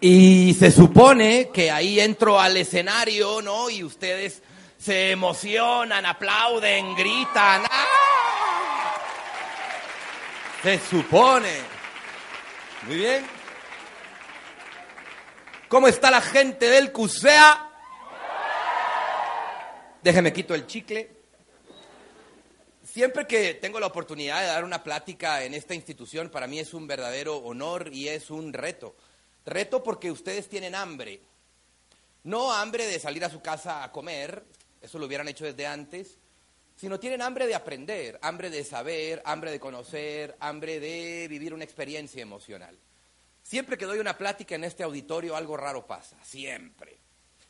Y se supone que ahí entro al escenario, ¿no? Y ustedes se emocionan, aplauden, gritan. ¡Ah! Se supone. Muy bien. ¿Cómo está la gente del CUSEA? Déjeme quito el chicle. Siempre que tengo la oportunidad de dar una plática en esta institución, para mí es un verdadero honor y es un reto. Reto porque ustedes tienen hambre. No hambre de salir a su casa a comer, eso lo hubieran hecho desde antes, sino tienen hambre de aprender, hambre de saber, hambre de conocer, hambre de vivir una experiencia emocional. Siempre que doy una plática en este auditorio, algo raro pasa, siempre.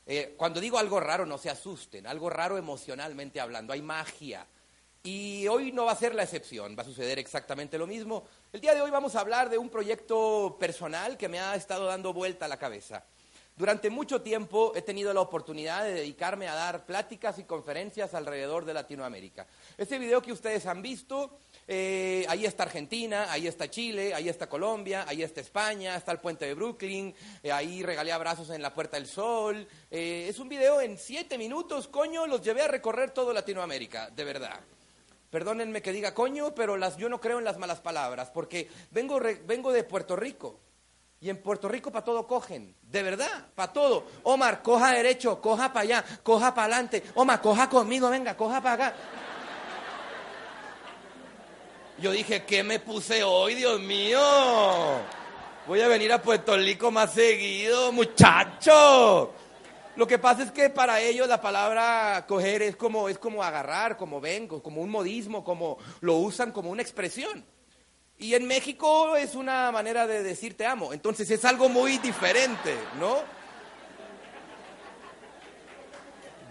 Eh, cuando digo algo raro, no se asusten, algo raro emocionalmente hablando, hay magia. Y hoy no va a ser la excepción, va a suceder exactamente lo mismo. El día de hoy vamos a hablar de un proyecto personal que me ha estado dando vuelta a la cabeza. Durante mucho tiempo he tenido la oportunidad de dedicarme a dar pláticas y conferencias alrededor de Latinoamérica. Este video que ustedes han visto, eh, ahí está Argentina, ahí está Chile, ahí está Colombia, ahí está España, está el puente de Brooklyn, eh, ahí regalé abrazos en la Puerta del Sol. Eh, es un video en siete minutos, coño, los llevé a recorrer todo Latinoamérica, de verdad. Perdónenme que diga coño, pero las, yo no creo en las malas palabras, porque vengo, vengo de Puerto Rico. Y en Puerto Rico para todo cogen, de verdad, para todo. Omar, coja derecho, coja para allá, coja para adelante. Omar, coja conmigo, venga, coja para acá. Yo dije, ¿qué me puse hoy, Dios mío? Voy a venir a Puerto Rico más seguido, muchacho. Lo que pasa es que para ellos la palabra coger es como, es como agarrar, como vengo, como un modismo, como lo usan como una expresión. Y en México es una manera de decir te amo. Entonces es algo muy diferente, ¿no?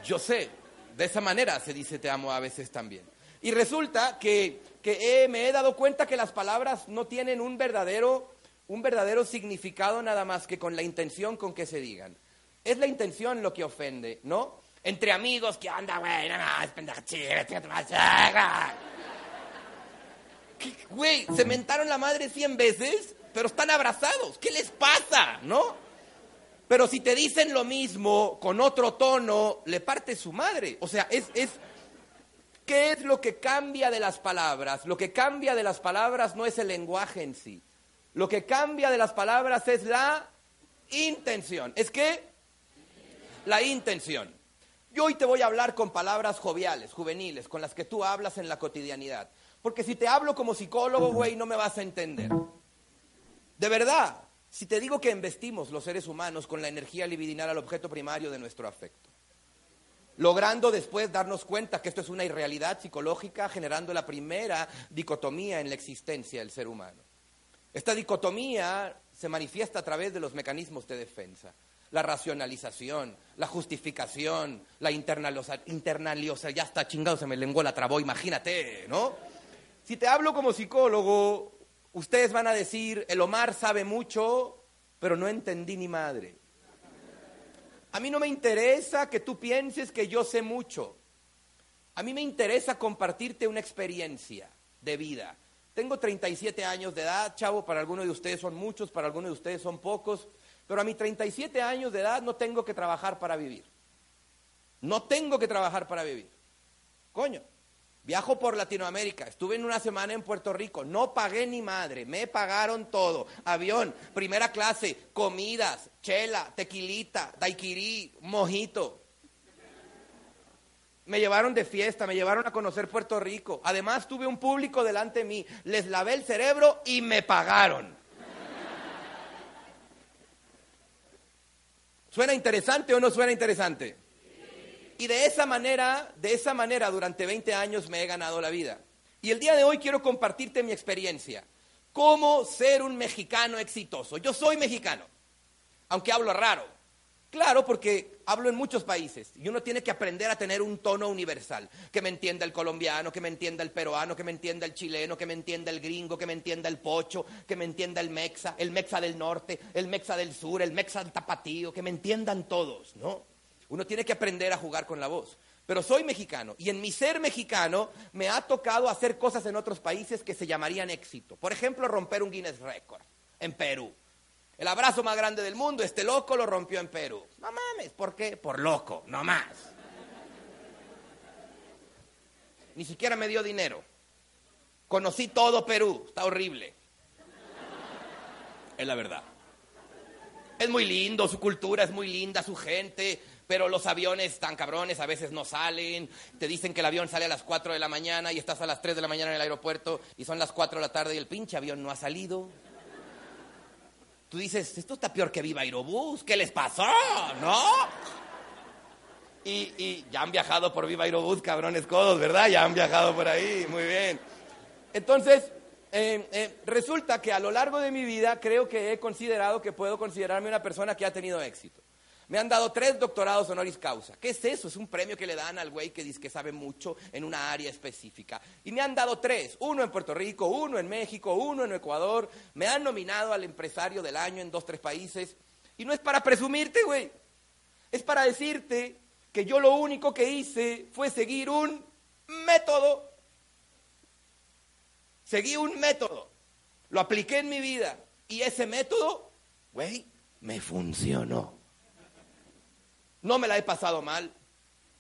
Yo sé, de esa manera se dice te amo a veces también. Y resulta que, que me he dado cuenta que las palabras no tienen un verdadero, un verdadero significado nada más que con la intención con que se digan. Es la intención lo que ofende, ¿no? Entre amigos, ¿qué onda, güey? No, no, es pendeja Güey, se mentaron la madre cien veces, pero están abrazados. ¿Qué les pasa, no? Pero si te dicen lo mismo con otro tono, le parte su madre. O sea, es, es, ¿qué es lo que cambia de las palabras? Lo que cambia de las palabras no es el lenguaje en sí. Lo que cambia de las palabras es la intención. Es que la intención. Yo hoy te voy a hablar con palabras joviales, juveniles, con las que tú hablas en la cotidianidad. Porque si te hablo como psicólogo, güey, no me vas a entender. De verdad, si te digo que investimos los seres humanos con la energía libidinal al objeto primario de nuestro afecto, logrando después darnos cuenta que esto es una irrealidad psicológica, generando la primera dicotomía en la existencia del ser humano. Esta dicotomía se manifiesta a través de los mecanismos de defensa la racionalización, la justificación, la internalización, ya está chingado, se me lenguó la trabó, imagínate, ¿no? Si te hablo como psicólogo, ustedes van a decir, el Omar sabe mucho, pero no entendí ni madre. A mí no me interesa que tú pienses que yo sé mucho. A mí me interesa compartirte una experiencia de vida. Tengo 37 años de edad, chavo, para algunos de ustedes son muchos, para algunos de ustedes son pocos. Pero a mis 37 años de edad no tengo que trabajar para vivir. No tengo que trabajar para vivir. Coño, viajo por Latinoamérica, estuve en una semana en Puerto Rico, no pagué ni madre, me pagaron todo. Avión, primera clase, comidas, chela, tequilita, daiquiri, mojito. Me llevaron de fiesta, me llevaron a conocer Puerto Rico. Además tuve un público delante de mí, les lavé el cerebro y me pagaron. ¿Suena interesante o no suena interesante? Y de esa manera, de esa manera, durante 20 años me he ganado la vida. Y el día de hoy quiero compartirte mi experiencia. Cómo ser un mexicano exitoso. Yo soy mexicano, aunque hablo raro. Claro, porque hablo en muchos países y uno tiene que aprender a tener un tono universal, que me entienda el colombiano, que me entienda el peruano, que me entienda el chileno, que me entienda el gringo, que me entienda el pocho, que me entienda el mexa, el mexa del norte, el mexa del sur, el mexa del tapatío, que me entiendan todos, ¿no? Uno tiene que aprender a jugar con la voz. Pero soy mexicano y en mi ser mexicano me ha tocado hacer cosas en otros países que se llamarían éxito. Por ejemplo, romper un Guinness Record en Perú. El abrazo más grande del mundo, este loco lo rompió en Perú. No mames, ¿por qué? Por loco, no más. Ni siquiera me dio dinero. Conocí todo Perú, está horrible. Es la verdad. Es muy lindo, su cultura es muy linda, su gente, pero los aviones tan cabrones a veces no salen. Te dicen que el avión sale a las 4 de la mañana y estás a las 3 de la mañana en el aeropuerto y son las 4 de la tarde y el pinche avión no ha salido. Tú dices, esto está peor que Viva Aerobús, ¿qué les pasó? ¿No? Y, ya han viajado por Viva Aerobús, cabrones codos, ¿verdad? Ya han viajado por ahí, muy bien. Entonces, eh, eh, resulta que a lo largo de mi vida creo que he considerado que puedo considerarme una persona que ha tenido éxito. Me han dado tres doctorados honoris causa. ¿Qué es eso? Es un premio que le dan al güey que dice que sabe mucho en una área específica. Y me han dado tres, uno en Puerto Rico, uno en México, uno en Ecuador. Me han nominado al empresario del año en dos, tres países. Y no es para presumirte, güey. Es para decirte que yo lo único que hice fue seguir un método. Seguí un método. Lo apliqué en mi vida. Y ese método, güey, me funcionó. No me la he pasado mal,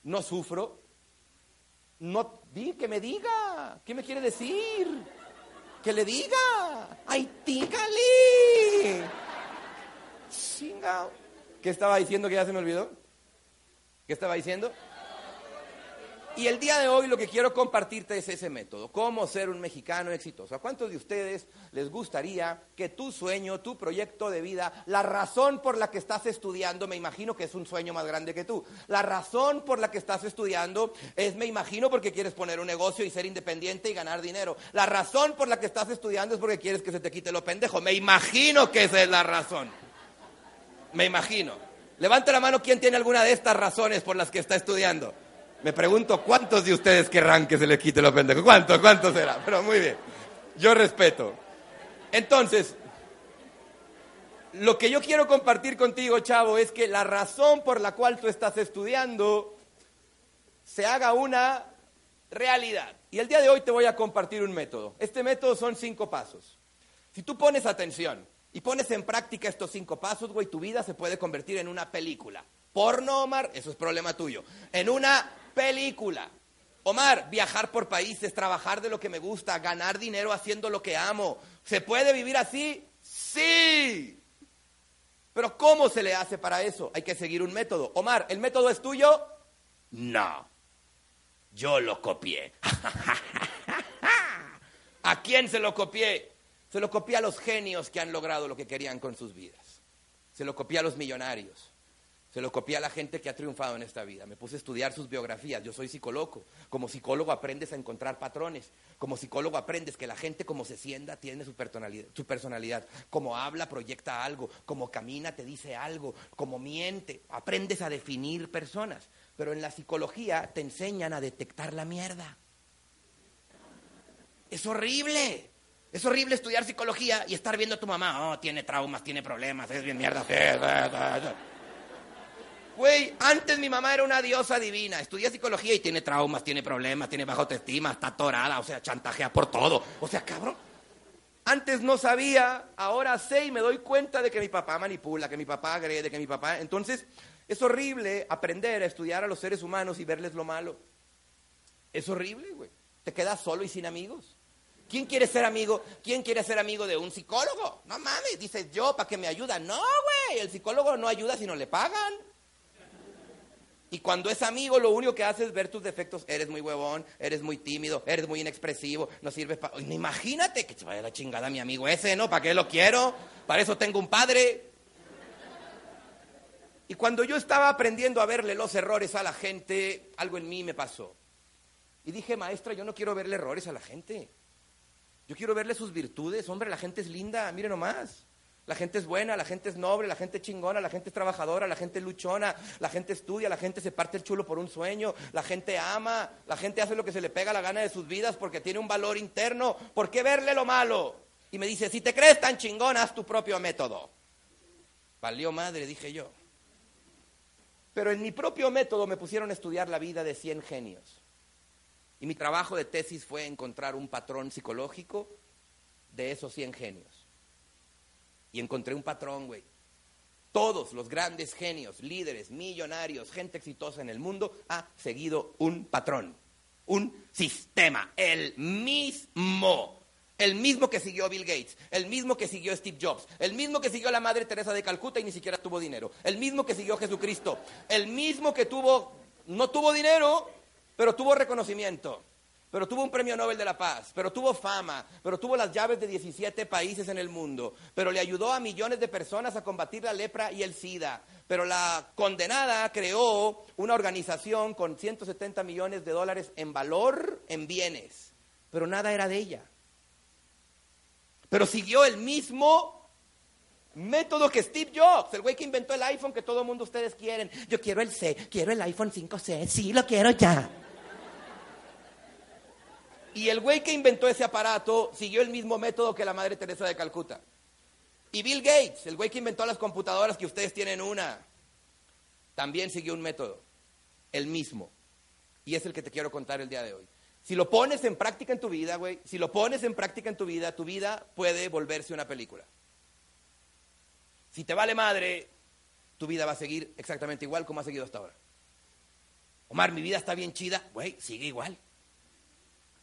no sufro. No, di, que me diga, ¿qué me quiere decir? Que le diga, ay, dígale. ¿Qué estaba diciendo que ya se me olvidó? ¿Qué estaba diciendo? Y el día de hoy lo que quiero compartirte es ese método, cómo ser un mexicano exitoso. ¿A cuántos de ustedes les gustaría que tu sueño, tu proyecto de vida, la razón por la que estás estudiando, me imagino que es un sueño más grande que tú, la razón por la que estás estudiando es, me imagino, porque quieres poner un negocio y ser independiente y ganar dinero. La razón por la que estás estudiando es porque quieres que se te quite lo pendejo. Me imagino que esa es la razón. Me imagino. Levante la mano quien tiene alguna de estas razones por las que está estudiando. Me pregunto cuántos de ustedes querrán que se les quite lo pendejo. ¿Cuántos? ¿Cuántos será? Pero muy bien. Yo respeto. Entonces, lo que yo quiero compartir contigo, chavo, es que la razón por la cual tú estás estudiando se haga una realidad. Y el día de hoy te voy a compartir un método. Este método son cinco pasos. Si tú pones atención y pones en práctica estos cinco pasos, güey, tu vida se puede convertir en una película. Porno, Omar, eso es problema tuyo. En una película. Omar, viajar por países, trabajar de lo que me gusta, ganar dinero haciendo lo que amo. ¿Se puede vivir así? Sí. Pero ¿cómo se le hace para eso? Hay que seguir un método. Omar, ¿el método es tuyo? No. Yo lo copié. ¿A quién se lo copié? Se lo copié a los genios que han logrado lo que querían con sus vidas. Se lo copié a los millonarios. Se lo copié a la gente que ha triunfado en esta vida. Me puse a estudiar sus biografías. Yo soy psicólogo. Como psicólogo aprendes a encontrar patrones. Como psicólogo aprendes que la gente como se sienta tiene su personalidad. Su personalidad. Como habla proyecta algo. Como camina te dice algo. Como miente. Aprendes a definir personas. Pero en la psicología te enseñan a detectar la mierda. Es horrible. Es horrible estudiar psicología y estar viendo a tu mamá. Oh, tiene traumas, tiene problemas, es bien mierda. Güey, antes mi mamá era una diosa divina. Estudia psicología y tiene traumas, tiene problemas, tiene baja autoestima, está atorada, o sea, chantajea por todo. O sea, cabrón. Antes no sabía, ahora sé y me doy cuenta de que mi papá manipula, que mi papá agrede, que mi papá. Entonces, es horrible aprender a estudiar a los seres humanos y verles lo malo. Es horrible, güey. Te quedas solo y sin amigos. ¿Quién quiere ser amigo? ¿Quién quiere ser amigo de un psicólogo? No mames, dices yo, ¿para que me ayuda? No, güey, el psicólogo no ayuda si no le pagan. Y cuando es amigo, lo único que hace es ver tus defectos. Eres muy huevón, eres muy tímido, eres muy inexpresivo, no sirves para... Imagínate que se vaya la chingada mi amigo ese, ¿no? ¿Para qué lo quiero? Para eso tengo un padre. Y cuando yo estaba aprendiendo a verle los errores a la gente, algo en mí me pasó. Y dije, maestra, yo no quiero verle errores a la gente. Yo quiero verle sus virtudes. Hombre, la gente es linda, mire nomás. La gente es buena, la gente es noble, la gente es chingona, la gente es trabajadora, la gente es luchona, la gente estudia, la gente se parte el chulo por un sueño, la gente ama, la gente hace lo que se le pega la gana de sus vidas porque tiene un valor interno. ¿Por qué verle lo malo? Y me dice, si te crees tan chingona, haz tu propio método. Valió madre, dije yo. Pero en mi propio método me pusieron a estudiar la vida de 100 genios. Y mi trabajo de tesis fue encontrar un patrón psicológico de esos 100 genios. Y encontré un patrón, güey. Todos los grandes genios, líderes, millonarios, gente exitosa en el mundo ha seguido un patrón, un sistema, el mismo. El mismo que siguió Bill Gates, el mismo que siguió Steve Jobs, el mismo que siguió la Madre Teresa de Calcuta y ni siquiera tuvo dinero, el mismo que siguió Jesucristo, el mismo que tuvo, no tuvo dinero, pero tuvo reconocimiento, pero tuvo un premio Nobel de la Paz, pero tuvo fama, pero tuvo las llaves de 17 países en el mundo, pero le ayudó a millones de personas a combatir la lepra y el SIDA, pero la condenada creó una organización con 170 millones de dólares en valor en bienes, pero nada era de ella. Pero siguió el mismo método que Steve Jobs, el güey que inventó el iPhone que todo el mundo ustedes quieren. Yo quiero el C, quiero el iPhone 5C, sí, lo quiero ya. Y el güey que inventó ese aparato siguió el mismo método que la Madre Teresa de Calcuta. Y Bill Gates, el güey que inventó las computadoras que ustedes tienen una, también siguió un método, el mismo. Y es el que te quiero contar el día de hoy. Si lo pones en práctica en tu vida, güey, si lo pones en práctica en tu vida, tu vida puede volverse una película. Si te vale madre, tu vida va a seguir exactamente igual como ha seguido hasta ahora. Omar, mi vida está bien chida, güey, sigue igual.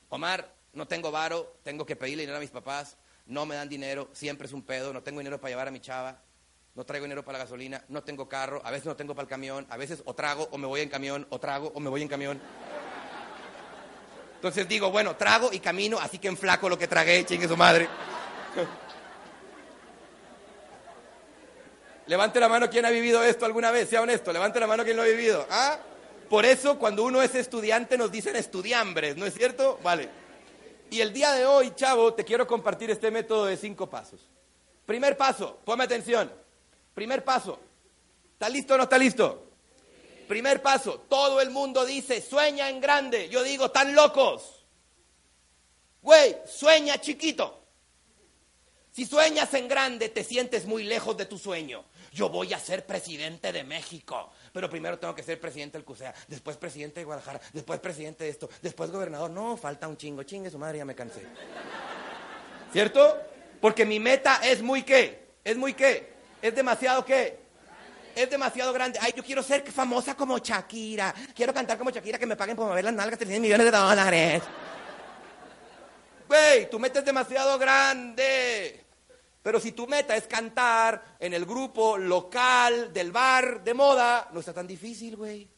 Omar, no tengo varo, tengo que pedirle dinero a mis papás, no me dan dinero, siempre es un pedo, no tengo dinero para llevar a mi chava, no traigo dinero para la gasolina, no tengo carro, a veces no tengo para el camión, a veces o trago o me voy en camión, o trago o me voy en camión. Entonces digo, bueno, trago y camino, así que en flaco lo que tragué, chingue su madre. Levante la mano quien ha vivido esto alguna vez, sea honesto, levante la mano quien lo ha vivido. ¿Ah? Por eso cuando uno es estudiante nos dicen estudiambres, ¿no es cierto? Vale. Y el día de hoy, chavo, te quiero compartir este método de cinco pasos. Primer paso, ponme atención. Primer paso. ¿Está listo o no está listo? Primer paso, todo el mundo dice, sueña en grande. Yo digo, tan locos. Güey, sueña chiquito. Si sueñas en grande, te sientes muy lejos de tu sueño. Yo voy a ser presidente de México, pero primero tengo que ser presidente del CUSEA, después presidente de Guadalajara, después presidente de esto, después gobernador. No, falta un chingo, chingue su madre, ya me cansé. ¿Cierto? Porque mi meta es muy qué, es muy qué, es demasiado qué, es demasiado grande. Ay, yo quiero ser famosa como Shakira. Quiero cantar como Shakira, que me paguen por mover las nalgas 300 millones de dólares. Güey, tu meta es demasiado grande. Pero si tu meta es cantar en el grupo local del bar de moda, no está tan difícil, güey.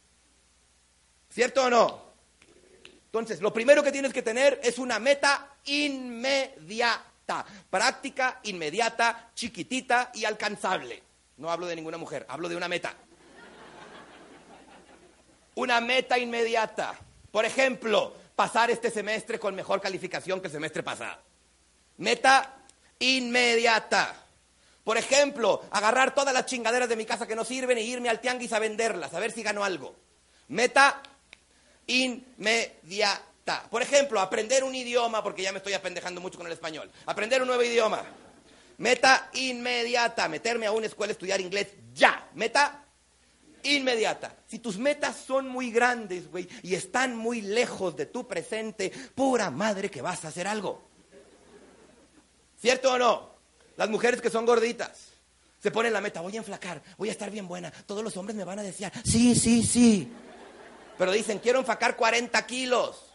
¿Cierto o no? Entonces, lo primero que tienes que tener es una meta inmediata, práctica, inmediata, chiquitita y alcanzable. No hablo de ninguna mujer, hablo de una meta. Una meta inmediata. Por ejemplo, pasar este semestre con mejor calificación que el semestre pasado. Meta inmediata. Por ejemplo, agarrar todas las chingaderas de mi casa que no sirven e irme al tianguis a venderlas, a ver si gano algo. Meta inmediata. Por ejemplo, aprender un idioma, porque ya me estoy apendejando mucho con el español. Aprender un nuevo idioma. Meta inmediata. Meterme a una escuela a estudiar inglés ya. Meta inmediata. Si tus metas son muy grandes, güey, y están muy lejos de tu presente, pura madre que vas a hacer algo. ¿Cierto o no? Las mujeres que son gorditas se ponen la meta, voy a enflacar, voy a estar bien buena. Todos los hombres me van a decir, sí, sí, sí. Pero dicen, quiero enfacar 40 kilos.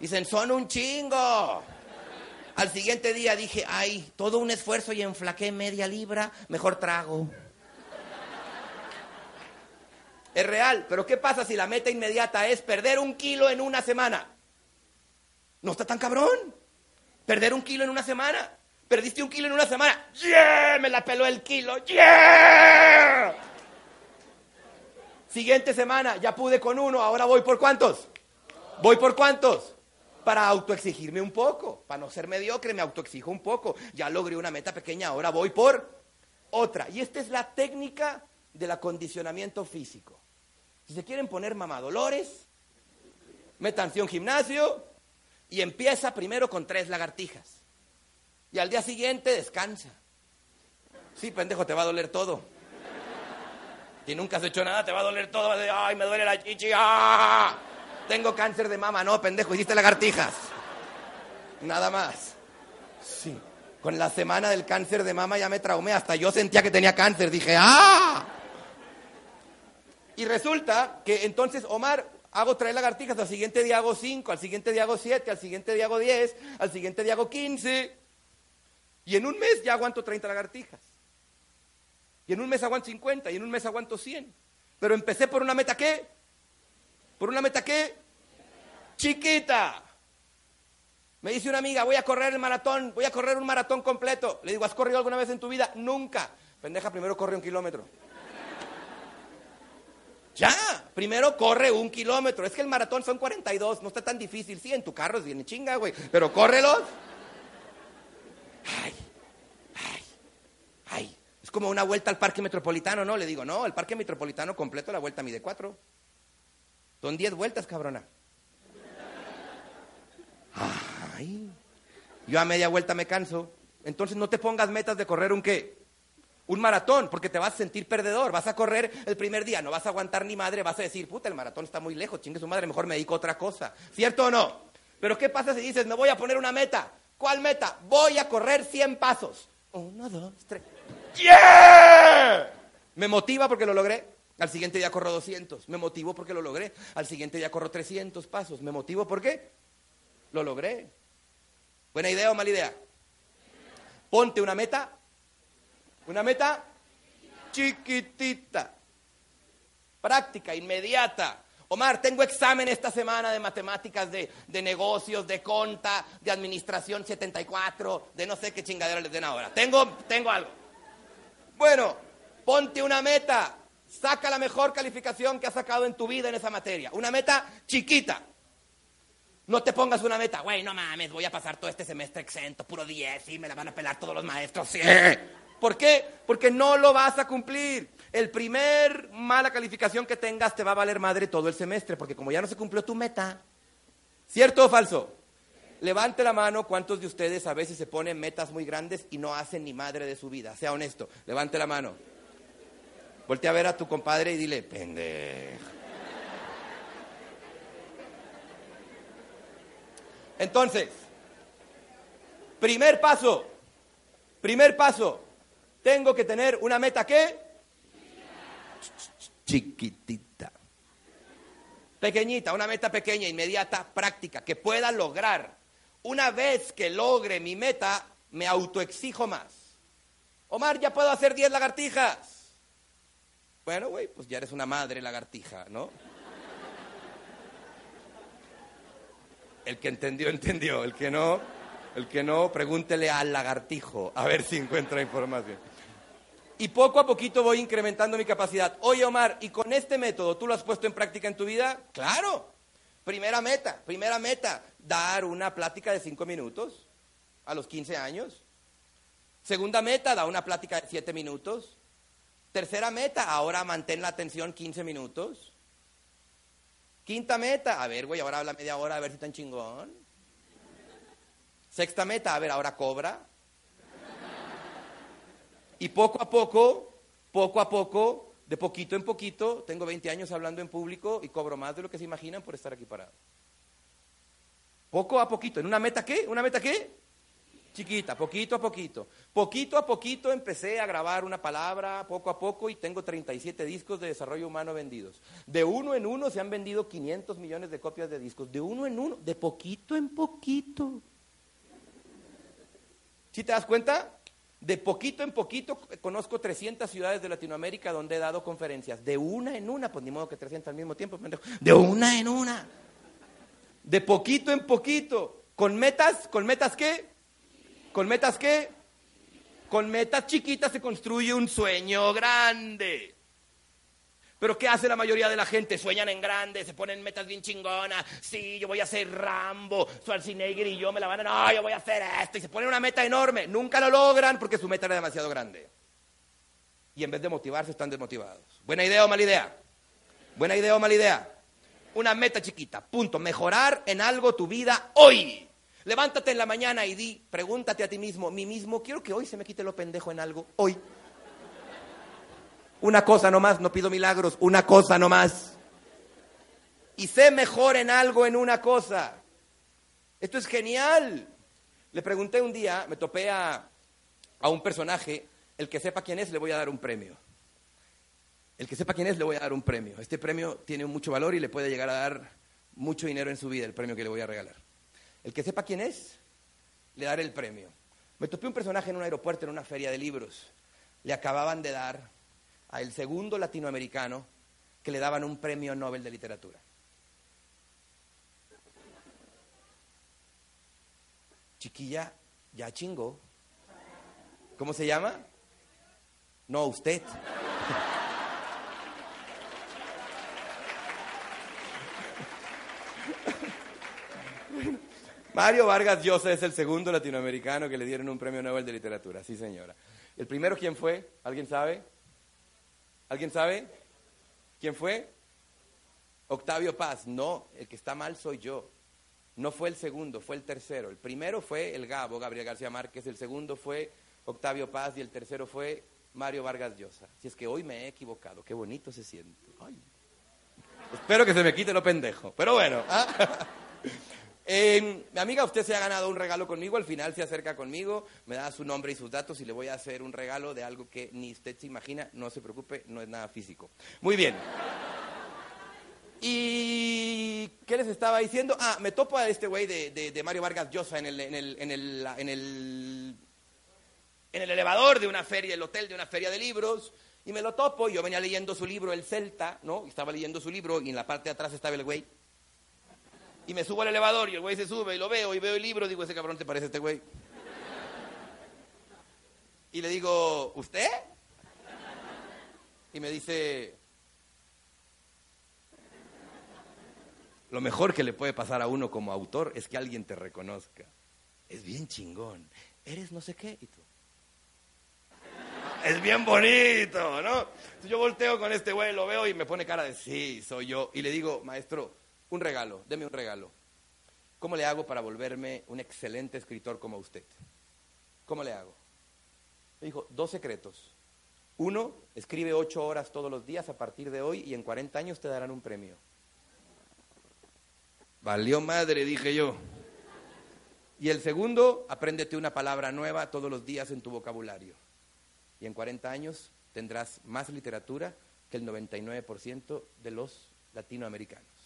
Dicen, son un chingo. Al siguiente día dije, ay, todo un esfuerzo y enflaqué media libra, mejor trago. Es real, pero ¿qué pasa si la meta inmediata es perder un kilo en una semana? No está tan cabrón. Perder un kilo en una semana. Perdiste un kilo en una semana. ¡Yeah! Me la peló el kilo. ¡Yeah! Siguiente semana, ya pude con uno, ahora voy por cuántos. ¿Voy por cuántos? Para autoexigirme un poco, para no ser mediocre, me autoexijo un poco. Ya logré una meta pequeña, ahora voy por otra. Y esta es la técnica del acondicionamiento físico. Si se quieren poner mamadolores, métanse a un gimnasio y empieza primero con tres lagartijas. Y al día siguiente descansa. Sí, pendejo, te va a doler todo. Si nunca has hecho nada, te va a doler todo. Vas a decir, ay, me duele la chichi. ¡ah! Tengo cáncer de mama. No, pendejo, hiciste lagartijas. Nada más. Sí. Con la semana del cáncer de mama ya me traumé. Hasta yo sentía que tenía cáncer. Dije, ¡ah! Y resulta que entonces, Omar, hago tres lagartijas, al siguiente día hago cinco, al siguiente día hago siete, al siguiente día hago diez, al siguiente día hago quince. Y en un mes ya aguanto 30 lagartijas. Y en un mes aguanto 50, y en un mes aguanto 100. Pero empecé por una meta qué? ¿Por una meta qué? Chiquita. Me dice una amiga, voy a correr el maratón, voy a correr un maratón completo. Le digo, ¿has corrido alguna vez en tu vida? Nunca. Pendeja, primero corre un kilómetro. Ya, primero corre un kilómetro. Es que el maratón son 42, no está tan difícil. Sí, en tu carro es bien chinga, güey. Pero córrelos. Ay, ay, ay. Es como una vuelta al parque metropolitano, ¿no? Le digo, no, el parque metropolitano completo la vuelta mide cuatro. Son diez vueltas, cabrona. Ay, yo a media vuelta me canso. Entonces no te pongas metas de correr un qué. Un maratón, porque te vas a sentir perdedor. Vas a correr el primer día, no vas a aguantar ni madre, vas a decir, puta, el maratón está muy lejos, chingue su madre, mejor me dedico a otra cosa. ¿Cierto o no? Pero ¿qué pasa si dices, me voy a poner una meta? ¿Cuál meta? Voy a correr 100 pasos. Uno, dos, tres. ¡Yeah! Me motiva porque lo logré. Al siguiente día corro 200. Me motivo porque lo logré. Al siguiente día corro 300 pasos. Me motivo ¿por qué? Lo logré. ¿Buena idea o mala idea? Ponte una meta. Una meta chiquitita. Práctica, inmediata. Omar, tengo examen esta semana de matemáticas, de, de, negocios, de conta, de administración 74, de no sé qué chingadera les den ahora. Tengo, tengo algo. Bueno, ponte una meta. Saca la mejor calificación que has sacado en tu vida en esa materia. Una meta chiquita. No te pongas una meta, güey, no mames, voy a pasar todo este semestre exento, puro 10, y me la van a pelar todos los maestros. Sí. ¿Por qué? Porque no lo vas a cumplir. El primer mala calificación que tengas te va a valer madre todo el semestre, porque como ya no se cumplió tu meta, ¿cierto o falso? Levante la mano cuántos de ustedes a veces se ponen metas muy grandes y no hacen ni madre de su vida. Sea honesto, levante la mano. Voltea a ver a tu compadre y dile, pendejo. Entonces, primer paso, primer paso, tengo que tener una meta que chiquitita, pequeñita, una meta pequeña, inmediata, práctica, que pueda lograr. Una vez que logre mi meta, me autoexijo más. Omar, ya puedo hacer 10 lagartijas. Bueno, güey, pues ya eres una madre lagartija, ¿no? El que entendió, entendió. El que no, el que no, pregúntele al lagartijo a ver si encuentra información. Y poco a poquito voy incrementando mi capacidad. Oye, Omar, ¿y con este método tú lo has puesto en práctica en tu vida? Claro. Primera meta, primera meta, dar una plática de cinco minutos a los 15 años. Segunda meta, da una plática de siete minutos. Tercera meta, ahora mantén la atención 15 minutos. Quinta meta, a ver, güey, ahora habla media hora a ver si tan chingón. Sexta meta, a ver, ahora cobra. Y poco a poco, poco a poco, de poquito en poquito, tengo 20 años hablando en público y cobro más de lo que se imaginan por estar aquí parado. Poco a poquito, ¿en una meta qué? ¿Una meta qué? Chiquita, poquito a poquito. Poquito a poquito empecé a grabar una palabra, poco a poco, y tengo 37 discos de desarrollo humano vendidos. De uno en uno se han vendido 500 millones de copias de discos. De uno en uno, de poquito en poquito. ¿Sí te das cuenta? De poquito en poquito conozco 300 ciudades de Latinoamérica donde he dado conferencias. De una en una, pues ni modo que 300 al mismo tiempo, pendejo. De una en una. De poquito en poquito. ¿Con metas? ¿Con metas qué? ¿Con metas qué? Con metas chiquitas se construye un sueño grande. Pero ¿qué hace la mayoría de la gente? Sueñan en grande, se ponen metas bien chingonas. Sí, yo voy a ser Rambo, Schwarzenegger y yo me la van a... No, yo voy a hacer esto. Y se ponen una meta enorme. Nunca lo logran porque su meta era demasiado grande. Y en vez de motivarse, están desmotivados. ¿Buena idea o mala idea? ¿Buena idea o mala idea? Una meta chiquita, punto. Mejorar en algo tu vida hoy. Levántate en la mañana y di, pregúntate a ti mismo, mí mismo, quiero que hoy se me quite lo pendejo en algo, hoy. Una cosa nomás, no pido milagros, una cosa nomás. Y sé mejor en algo en una cosa. Esto es genial. Le pregunté un día, me topé a, a un personaje, el que sepa quién es le voy a dar un premio. El que sepa quién es le voy a dar un premio. Este premio tiene mucho valor y le puede llegar a dar mucho dinero en su vida, el premio que le voy a regalar. El que sepa quién es, le daré el premio. Me topé un personaje en un aeropuerto, en una feria de libros. Le acababan de dar a el segundo latinoamericano que le daban un premio Nobel de literatura. Chiquilla, ya chingó. ¿Cómo se llama? No, usted. Mario Vargas Llosa es el segundo latinoamericano que le dieron un premio Nobel de literatura, sí señora. ¿El primero quién fue? ¿Alguien sabe? ¿Alguien sabe? ¿Quién fue? Octavio Paz. No, el que está mal soy yo. No fue el segundo, fue el tercero. El primero fue el Gabo, Gabriel García Márquez. El segundo fue Octavio Paz y el tercero fue Mario Vargas Llosa. Si es que hoy me he equivocado, qué bonito se siente. Espero que se me quite lo pendejo. Pero bueno. ¿ah? Eh, mi amiga, usted se ha ganado un regalo conmigo, al final se acerca conmigo, me da su nombre y sus datos y le voy a hacer un regalo de algo que ni usted se imagina, no se preocupe, no es nada físico. Muy bien. ¿Y qué les estaba diciendo? Ah, me topo a este güey de, Mario Vargas Llosa en el, en el, en el, en el, en el elevador de una feria, el hotel de una feria de libros, y me lo topo, yo venía leyendo su libro, El Celta, ¿no? Estaba leyendo su libro, y en la parte de atrás estaba el güey y me subo al elevador y el güey se sube y lo veo y veo el libro, digo, ese cabrón te parece este güey. Y le digo, ¿usted? Y me dice, lo mejor que le puede pasar a uno como autor es que alguien te reconozca. Es bien chingón. Eres no sé qué. Y tú. Es bien bonito, ¿no? Yo volteo con este güey, lo veo y me pone cara de sí, soy yo. Y le digo, maestro, un regalo, deme un regalo. ¿Cómo le hago para volverme un excelente escritor como usted? ¿Cómo le hago? Me dijo, dos secretos. Uno, escribe ocho horas todos los días a partir de hoy y en 40 años te darán un premio. Valió madre, dije yo. Y el segundo, apréndete una palabra nueva todos los días en tu vocabulario. Y en 40 años tendrás más literatura que el 99% de los latinoamericanos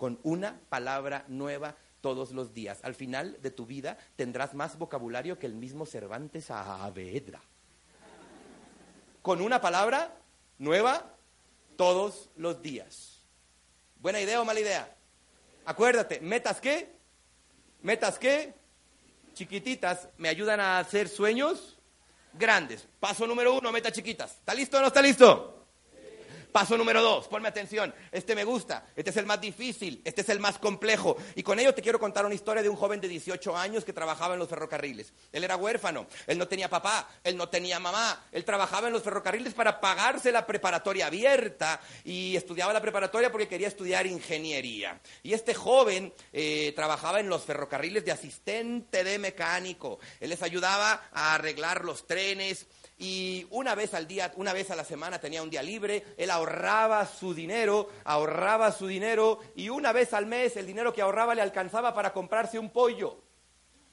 con una palabra nueva todos los días. Al final de tu vida tendrás más vocabulario que el mismo Cervantes Saavedra. Con una palabra nueva todos los días. ¿Buena idea o mala idea? Acuérdate, metas qué? Metas qué? Chiquititas me ayudan a hacer sueños grandes. Paso número uno, metas chiquitas. ¿Está listo o no está listo? Paso número dos, ponme atención, este me gusta, este es el más difícil, este es el más complejo. Y con ello te quiero contar una historia de un joven de 18 años que trabajaba en los ferrocarriles. Él era huérfano, él no tenía papá, él no tenía mamá, él trabajaba en los ferrocarriles para pagarse la preparatoria abierta y estudiaba la preparatoria porque quería estudiar ingeniería. Y este joven eh, trabajaba en los ferrocarriles de asistente de mecánico. Él les ayudaba a arreglar los trenes y una vez al día, una vez a la semana tenía un día libre, él ahorraba su dinero, ahorraba su dinero y una vez al mes el dinero que ahorraba le alcanzaba para comprarse un pollo,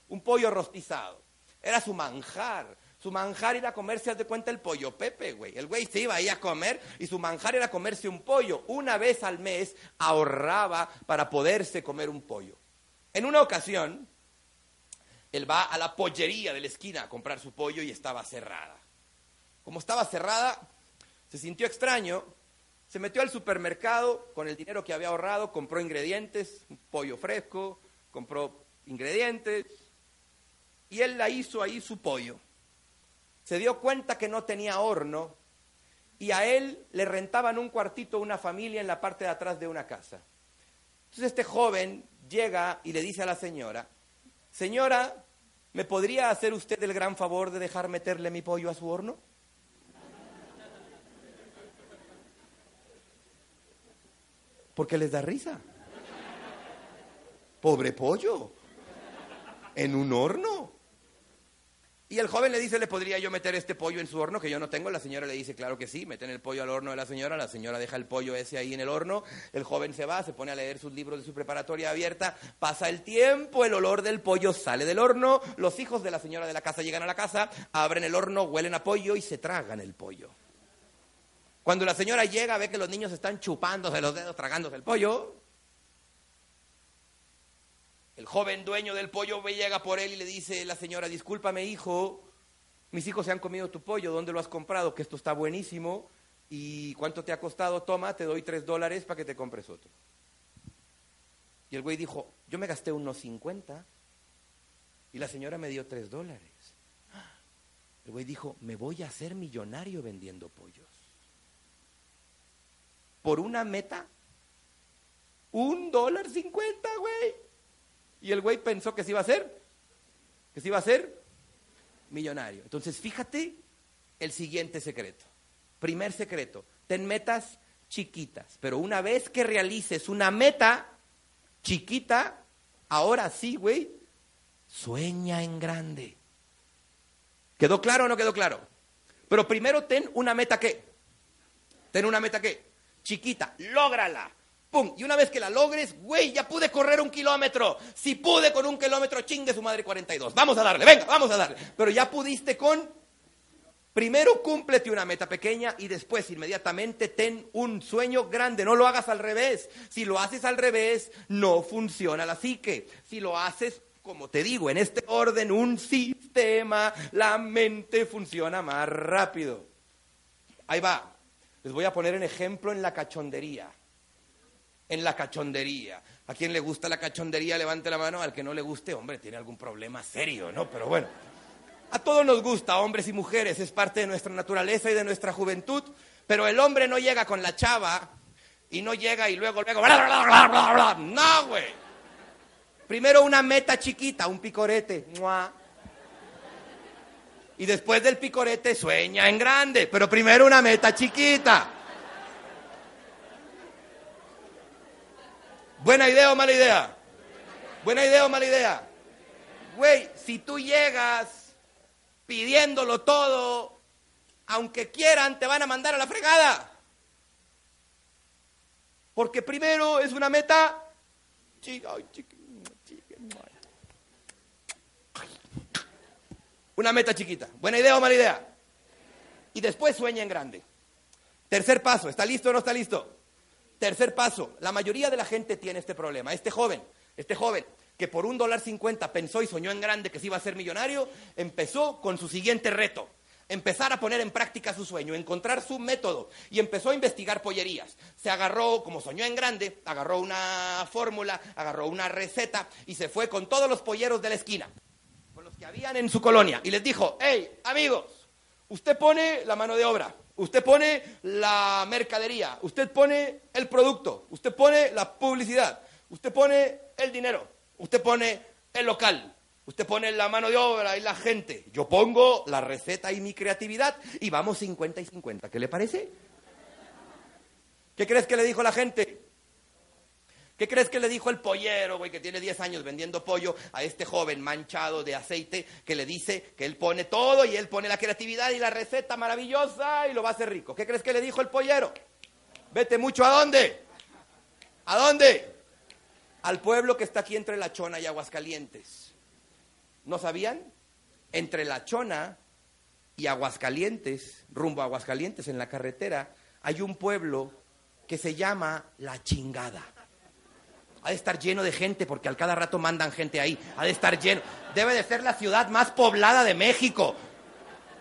un pollo rostizado. Era su manjar. Su manjar era comerse, de cuenta, el pollo Pepe, güey. El güey se iba ahí a comer y su manjar era comerse un pollo. Una vez al mes ahorraba para poderse comer un pollo. En una ocasión, él va a la pollería de la esquina a comprar su pollo y estaba cerrada. Como estaba cerrada, se sintió extraño, se metió al supermercado con el dinero que había ahorrado, compró ingredientes, un pollo fresco, compró ingredientes, y él la hizo ahí su pollo. Se dio cuenta que no tenía horno y a él le rentaban un cuartito una familia en la parte de atrás de una casa. Entonces este joven llega y le dice a la señora, señora, ¿me podría hacer usted el gran favor de dejar meterle mi pollo a su horno? Porque les da risa. Pobre pollo. En un horno. Y el joven le dice, ¿le podría yo meter este pollo en su horno que yo no tengo? La señora le dice, claro que sí, meten el pollo al horno de la señora, la señora deja el pollo ese ahí en el horno, el joven se va, se pone a leer sus libros de su preparatoria abierta, pasa el tiempo, el olor del pollo sale del horno, los hijos de la señora de la casa llegan a la casa, abren el horno, huelen a pollo y se tragan el pollo. Cuando la señora llega, ve que los niños están chupándose los dedos, tragándose el pollo, el joven dueño del pollo llega por él y le dice la señora, discúlpame hijo, mis hijos se han comido tu pollo, ¿dónde lo has comprado? Que esto está buenísimo. ¿Y cuánto te ha costado? Toma, te doy tres dólares para que te compres otro. Y el güey dijo, yo me gasté unos cincuenta y la señora me dio tres dólares. El güey dijo, me voy a hacer millonario vendiendo pollos. Por una meta, un dólar cincuenta, güey. Y el güey pensó que se iba a hacer, que se iba a hacer millonario. Entonces, fíjate el siguiente secreto. Primer secreto, ten metas chiquitas, pero una vez que realices una meta chiquita, ahora sí, güey, sueña en grande. ¿Quedó claro o no quedó claro? Pero primero ten una meta que, ten una meta que, chiquita, lógrala. ¡Pum! Y una vez que la logres, güey, ya pude correr un kilómetro. Si pude con un kilómetro, chingue su madre 42. Vamos a darle, venga, vamos a darle. Pero ya pudiste con... Primero cúmplete una meta pequeña y después inmediatamente ten un sueño grande. No lo hagas al revés. Si lo haces al revés, no funciona la psique. Si lo haces, como te digo, en este orden, un sistema, la mente funciona más rápido. Ahí va. Les voy a poner un ejemplo en la cachondería en la cachondería. ¿A quien le gusta la cachondería? Levante la mano. Al que no le guste, hombre, tiene algún problema serio, ¿no? Pero bueno, a todos nos gusta, hombres y mujeres, es parte de nuestra naturaleza y de nuestra juventud. Pero el hombre no llega con la chava y no llega y luego, luego, bla, bla, bla. No, güey. Primero una meta chiquita, un picorete. Y después del picorete sueña en grande, pero primero una meta chiquita. ¿Buena idea o mala idea? ¿Buena idea o mala idea? Güey, si tú llegas pidiéndolo todo, aunque quieran, te van a mandar a la fregada. Porque primero es una meta Una meta chiquita. ¿Buena idea o mala idea? Y después sueña en grande. Tercer paso, ¿está listo o no está listo? Tercer paso, la mayoría de la gente tiene este problema. Este joven, este joven que por un dólar cincuenta pensó y soñó en grande que se iba a ser millonario, empezó con su siguiente reto. Empezar a poner en práctica su sueño, encontrar su método y empezó a investigar pollerías. Se agarró, como soñó en grande, agarró una fórmula, agarró una receta y se fue con todos los polleros de la esquina, que habían en su colonia y les dijo, hey, amigos, usted pone la mano de obra, Usted pone la mercadería, usted pone el producto, usted pone la publicidad, usted pone el dinero, usted pone el local, usted pone la mano de obra y la gente. Yo pongo la receta y mi creatividad y vamos 50 y 50. ¿Qué le parece? ¿Qué crees que le dijo la gente? ¿Qué crees que le dijo el pollero, güey, que tiene 10 años vendiendo pollo a este joven manchado de aceite que le dice que él pone todo y él pone la creatividad y la receta maravillosa y lo va a hacer rico? ¿Qué crees que le dijo el pollero? Vete mucho a dónde? ¿A dónde? Al pueblo que está aquí entre La Chona y Aguascalientes. ¿No sabían? Entre La Chona y Aguascalientes, rumbo a Aguascalientes en la carretera, hay un pueblo que se llama La Chingada. Ha de estar lleno de gente porque al cada rato mandan gente ahí. Ha de estar lleno. Debe de ser la ciudad más poblada de México.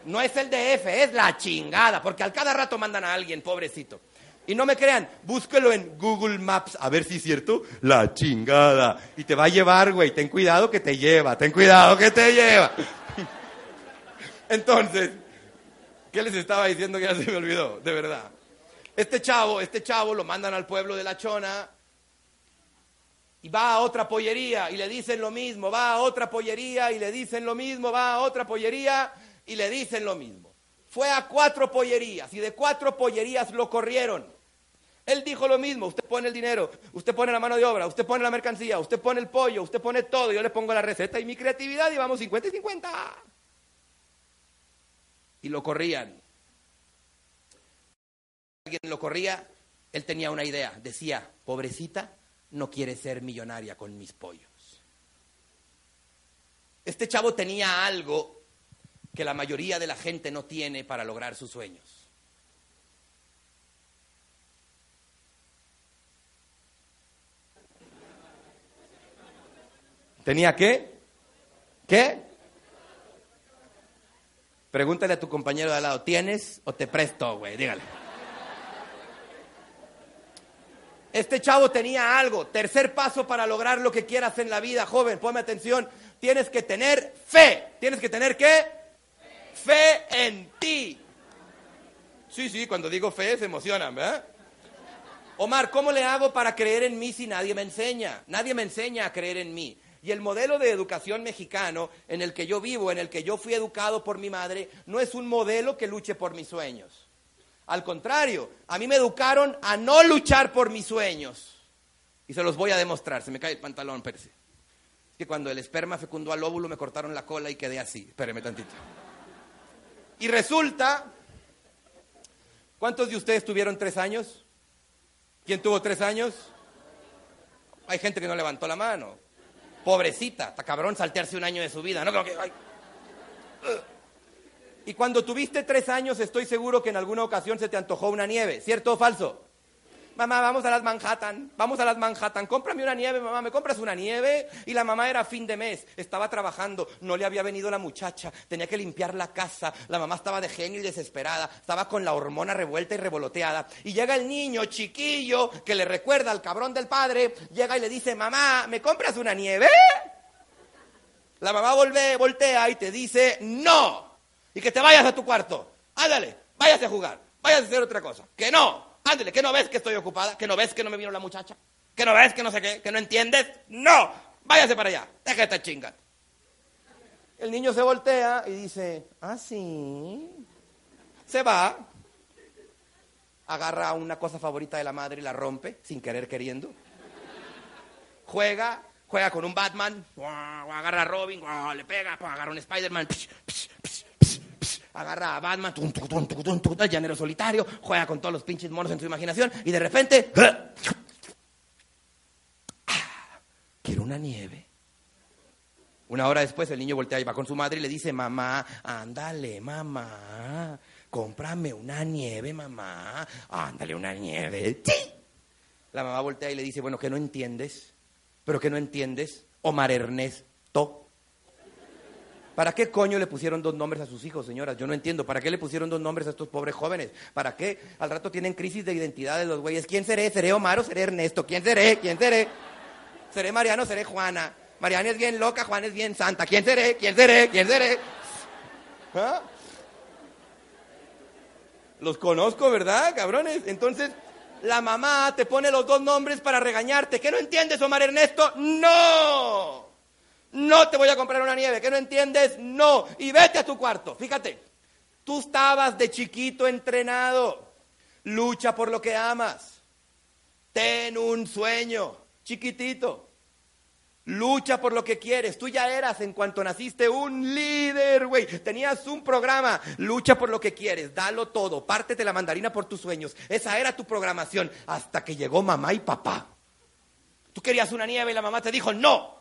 No es el DF, es la chingada, porque al cada rato mandan a alguien, pobrecito. Y no me crean, búsquelo en Google Maps, a ver si es cierto, la chingada. Y te va a llevar, güey, ten cuidado que te lleva, ten cuidado que te lleva. Entonces, ¿Qué les estaba diciendo que ya se me olvidó? De verdad. Este chavo, este chavo lo mandan al pueblo de La Chona y va a otra pollería y le dicen lo mismo, va a otra pollería y le dicen lo mismo, va a otra pollería y le dicen lo mismo. Fue a cuatro pollerías y de cuatro pollerías lo corrieron. Él dijo lo mismo, usted pone el dinero, usted pone la mano de obra, usted pone la mercancía, usted pone el pollo, usted pone todo, yo le pongo la receta y mi creatividad y vamos 50 y 50. Y lo corrían. Alguien lo corría, él tenía una idea, decía, pobrecita, no quiere ser millonaria con mis pollos. Este chavo tenía algo que la mayoría de la gente no tiene para lograr sus sueños. ¿Tenía qué? ¿Qué? Pregúntale a tu compañero de al lado, ¿tienes o te presto, güey? Dígale. Este chavo tenía algo. Tercer paso para lograr lo que quieras en la vida, joven, ponme atención. Tienes que tener fe. ¿Tienes que tener qué? Fe en ti. Sí, sí, cuando digo fe se emocionan, ¿verdad? Omar, ¿cómo le hago para creer en mí si nadie me enseña? Nadie me enseña a creer en mí. Y el modelo de educación mexicano en el que yo vivo, en el que yo fui educado por mi madre, no es un modelo que luche por mis sueños. Al contrario, a mí me educaron a no luchar por mis sueños. Y se los voy a demostrar. Se me cae el pantalón, espérese. Es que cuando el esperma fecundó al óvulo me cortaron la cola y quedé así. Espéreme tantito. Y resulta, ¿cuántos de ustedes tuvieron tres años? ¿Quién tuvo tres años? Hay gente que no levantó la mano. Pobrecita, está cabrón saltearse un año de su vida, ¿no? que, y cuando tuviste tres años, estoy seguro que en alguna ocasión se te antojó una nieve, ¿cierto o falso? Mamá, vamos a las Manhattan, vamos a las Manhattan, cómprame una nieve, mamá, ¿me compras una nieve? Y la mamá era fin de mes, estaba trabajando, no le había venido la muchacha, tenía que limpiar la casa, la mamá estaba de genio y desesperada, estaba con la hormona revuelta y revoloteada. Y llega el niño chiquillo que le recuerda al cabrón del padre, llega y le dice, mamá, ¿me compras una nieve? La mamá voltea y te dice, no y que te vayas a tu cuarto. Ándale, váyase a jugar, váyase a hacer otra cosa. Que no, ándale, que no ves que estoy ocupada, que no ves que no me vino la muchacha, que no ves que no sé qué, que no entiendes. No, váyase para allá, deja esta chinga. El niño se voltea y dice, ah, sí. Se va, agarra una cosa favorita de la madre y la rompe, sin querer queriendo. Juega, juega con un Batman, agarra a Robin, le pega, agarra un Spider-Man, agarra a Batman, el llanero solitario, juega con todos los pinches monos en su imaginación y de repente... ¡ah! quiero una nieve. Una hora después el niño voltea y va con su madre y le dice, mamá, ándale, mamá, cómprame una nieve, mamá, ándale una nieve. La mamá voltea y le dice, bueno, que no entiendes, pero que no entiendes, Omar Ernesto. ¿Para qué coño le pusieron dos nombres a sus hijos, señoras? Yo no entiendo. ¿Para qué le pusieron dos nombres a estos pobres jóvenes? ¿Para qué? Al rato tienen crisis de identidad de los güeyes. ¿Quién seré? ¿Seré Omar o seré Ernesto? ¿Quién seré? ¿Quién seré? ¿Seré Mariano o seré Juana? Mariana es bien loca, Juan es bien santa. ¿Quién seré? ¿Quién seré? ¿Quién seré? ¿Ah? Los conozco, ¿verdad, cabrones? Entonces, la mamá te pone los dos nombres para regañarte. ¿Qué no entiendes, Omar Ernesto? ¡No! No te voy a comprar una nieve, ¿que no entiendes? No. Y vete a tu cuarto. Fíjate, tú estabas de chiquito entrenado. Lucha por lo que amas. Ten un sueño, chiquitito. Lucha por lo que quieres. Tú ya eras en cuanto naciste un líder, güey. Tenías un programa. Lucha por lo que quieres. Dalo todo. Pártete la mandarina por tus sueños. Esa era tu programación. Hasta que llegó mamá y papá. Tú querías una nieve y la mamá te dijo no.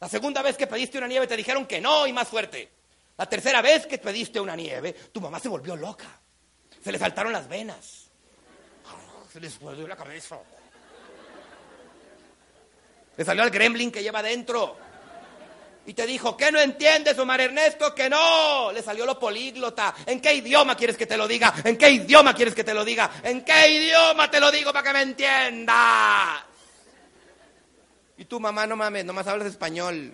La segunda vez que pediste una nieve te dijeron que no y más fuerte. La tercera vez que pediste una nieve, tu mamá se volvió loca. Se le saltaron las venas. Se le explodió la cabeza. Le salió al gremlin que lleva dentro. Y te dijo, ¿qué no entiendes, Omar Ernesto? Que no. Le salió lo políglota. ¿En qué idioma quieres que te lo diga? ¿En qué idioma quieres que te lo diga? ¿En qué idioma te lo digo para que me entiendas? Y tu mamá, no mames, nomás hablas español.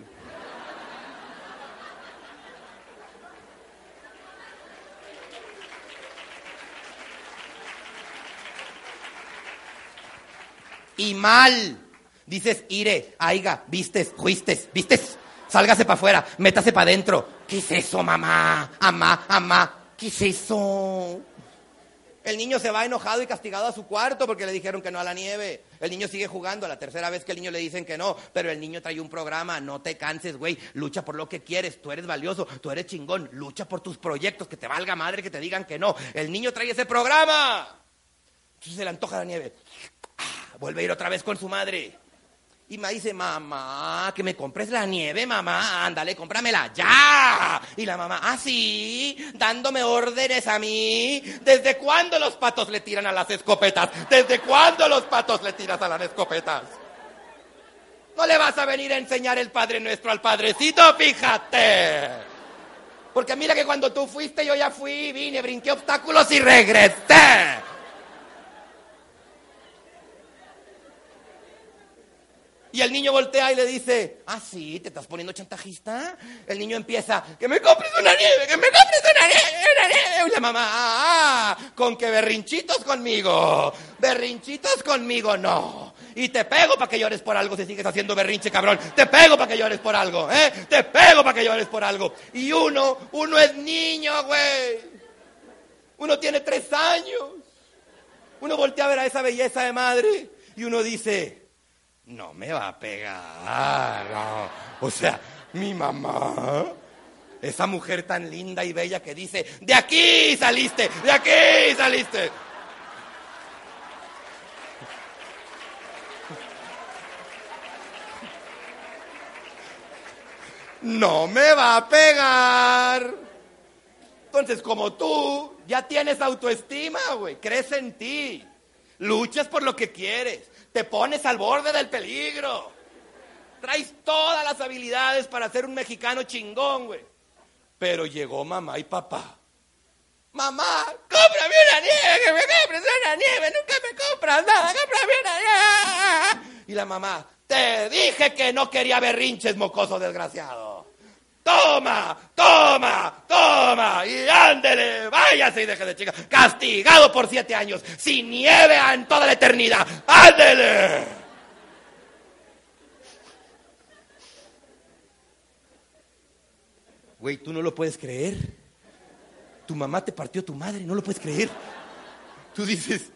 y mal. Dices, ire, aiga, vistes, juistes, vistes, sálgase para afuera, métase para adentro. ¿Qué es eso, mamá? Amá, amá, ¿qué es eso? El niño se va enojado y castigado a su cuarto porque le dijeron que no a la nieve. El niño sigue jugando, la tercera vez que el niño le dicen que no, pero el niño trae un programa, no te canses, güey, lucha por lo que quieres, tú eres valioso, tú eres chingón, lucha por tus proyectos, que te valga madre que te digan que no. El niño trae ese programa. Entonces se le antoja la nieve. Ah, vuelve a ir otra vez con su madre. Y me dice, mamá, que me compres la nieve, mamá, ándale, cómpramela ya. Y la mamá, ah, sí, dándome órdenes a mí. ¿Desde cuándo los patos le tiran a las escopetas? ¿Desde cuándo los patos le tiras a las escopetas? No le vas a venir a enseñar el Padre Nuestro al Padrecito, fíjate. Porque mira que cuando tú fuiste yo ya fui, vine, brinqué obstáculos y regresé. Y el niño voltea y le dice, ah, sí, ¿te estás poniendo chantajista? El niño empieza, que me compres una nieve, que me compres una nieve, una nieve. Y la mamá, ah, con que berrinchitos conmigo, berrinchitos conmigo, no. Y te pego para que llores por algo si sigues haciendo berrinche, cabrón. Te pego para que llores por algo, ¿eh? Te pego para que llores por algo. Y uno, uno es niño, güey. Uno tiene tres años. Uno voltea a ver a esa belleza de madre y uno dice, no me va a pegar. O sea, mi mamá, esa mujer tan linda y bella que dice, de aquí saliste, de aquí saliste. No me va a pegar. Entonces, como tú ya tienes autoestima, güey, crees en ti, luchas por lo que quieres, te pones al borde del peligro. Traes todas las habilidades para ser un mexicano chingón, güey. Pero llegó mamá y papá. Mamá, cómprame una nieve, que me compres una nieve, nunca me compras nada, cómprame una nieve. Y la mamá, te dije que no quería berrinches, mocoso desgraciado. Toma, toma, toma, y ándele, váyase y deje de chica. Castigado por siete años, sin nieve en toda la eternidad. Ándele. Güey, tú no lo puedes creer. Tu mamá te partió tu madre, no lo puedes creer. Tú dices,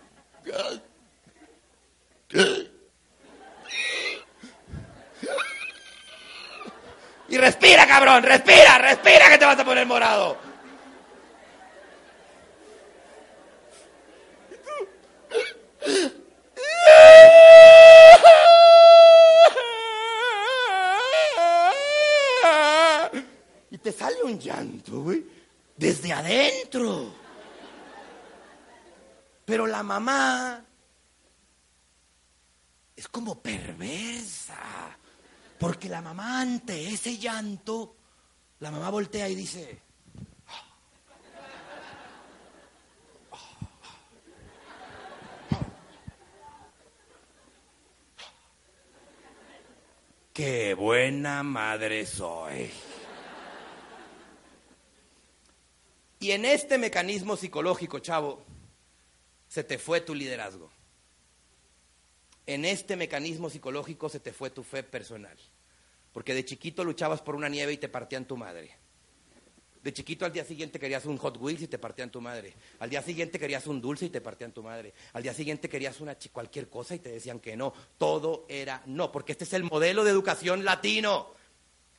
Y respira, cabrón, respira, respira que te vas a poner morado. Y te sale un llanto, güey, desde adentro. Pero la mamá es como perversa. Porque la mamá ante ese llanto, la mamá voltea y dice, qué buena madre soy. Y en este mecanismo psicológico, chavo, se te fue tu liderazgo en este mecanismo psicológico se te fue tu fe personal. Porque de chiquito luchabas por una nieve y te partían tu madre. De chiquito al día siguiente querías un Hot Wheels y te partían tu madre. Al día siguiente querías un dulce y te partían tu madre. Al día siguiente querías una cualquier cosa y te decían que no. Todo era no, porque este es el modelo de educación latino.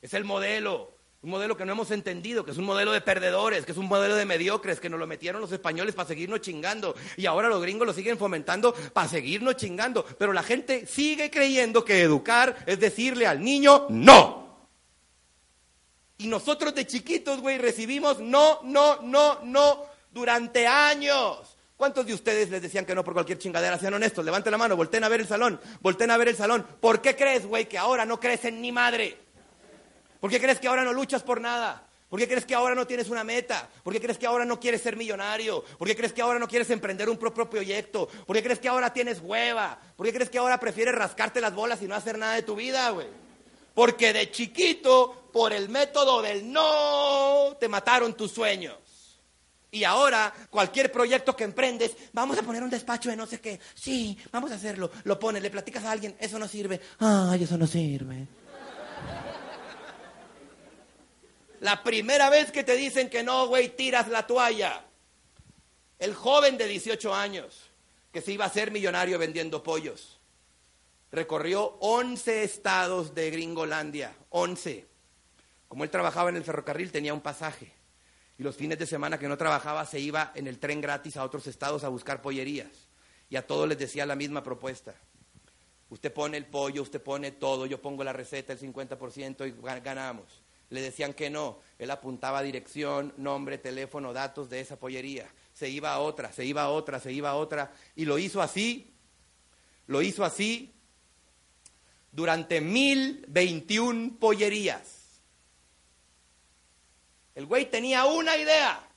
Es el modelo. Un modelo que no hemos entendido, que es un modelo de perdedores, que es un modelo de mediocres, que nos lo metieron los españoles para seguirnos chingando. Y ahora los gringos lo siguen fomentando para seguirnos chingando. Pero la gente sigue creyendo que educar es decirle al niño no. Y nosotros de chiquitos, güey, recibimos no, no, no, no durante años. ¿Cuántos de ustedes les decían que no por cualquier chingadera? Sean honestos, levanten la mano, volteen a ver el salón, volteen a ver el salón. ¿Por qué crees, güey, que ahora no crecen ni madre? ¿Por qué crees que ahora no luchas por nada? ¿Por qué crees que ahora no tienes una meta? ¿Por qué crees que ahora no quieres ser millonario? ¿Por qué crees que ahora no quieres emprender un propio proyecto? ¿Por qué crees que ahora tienes hueva? ¿Por qué crees que ahora prefieres rascarte las bolas y no hacer nada de tu vida, güey? Porque de chiquito, por el método del no, te mataron tus sueños. Y ahora, cualquier proyecto que emprendes, vamos a poner un despacho de no sé qué. Sí, vamos a hacerlo. Lo pones, le platicas a alguien, eso no sirve. Ay, eso no sirve. La primera vez que te dicen que no, güey, tiras la toalla. El joven de 18 años que se iba a hacer millonario vendiendo pollos. Recorrió 11 estados de Gringolandia, 11. Como él trabajaba en el ferrocarril, tenía un pasaje. Y los fines de semana que no trabajaba, se iba en el tren gratis a otros estados a buscar pollerías. Y a todos les decía la misma propuesta. Usted pone el pollo, usted pone todo, yo pongo la receta, el 50% y ganamos. Le decían que no. Él apuntaba dirección, nombre, teléfono, datos de esa pollería. Se iba a otra, se iba a otra, se iba a otra. Y lo hizo así, lo hizo así durante mil veintiún pollerías. El güey tenía una idea,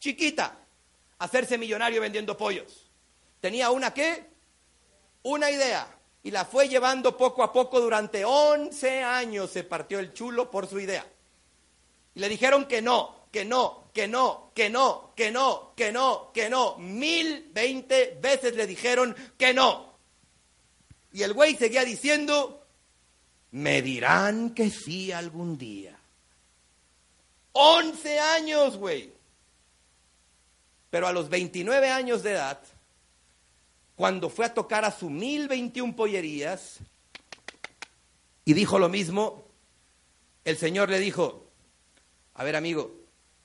chiquita, hacerse millonario vendiendo pollos. Tenía una qué? Una idea. Y la fue llevando poco a poco durante 11 años. Se partió el chulo por su idea. Y le dijeron que no, que no, que no, que no, que no, que no, que no. Mil veinte veces le dijeron que no. Y el güey seguía diciendo, me dirán que sí algún día. 11 años, güey. Pero a los 29 años de edad, cuando fue a tocar a su 1021 pollerías y dijo lo mismo, el Señor le dijo, a ver amigo,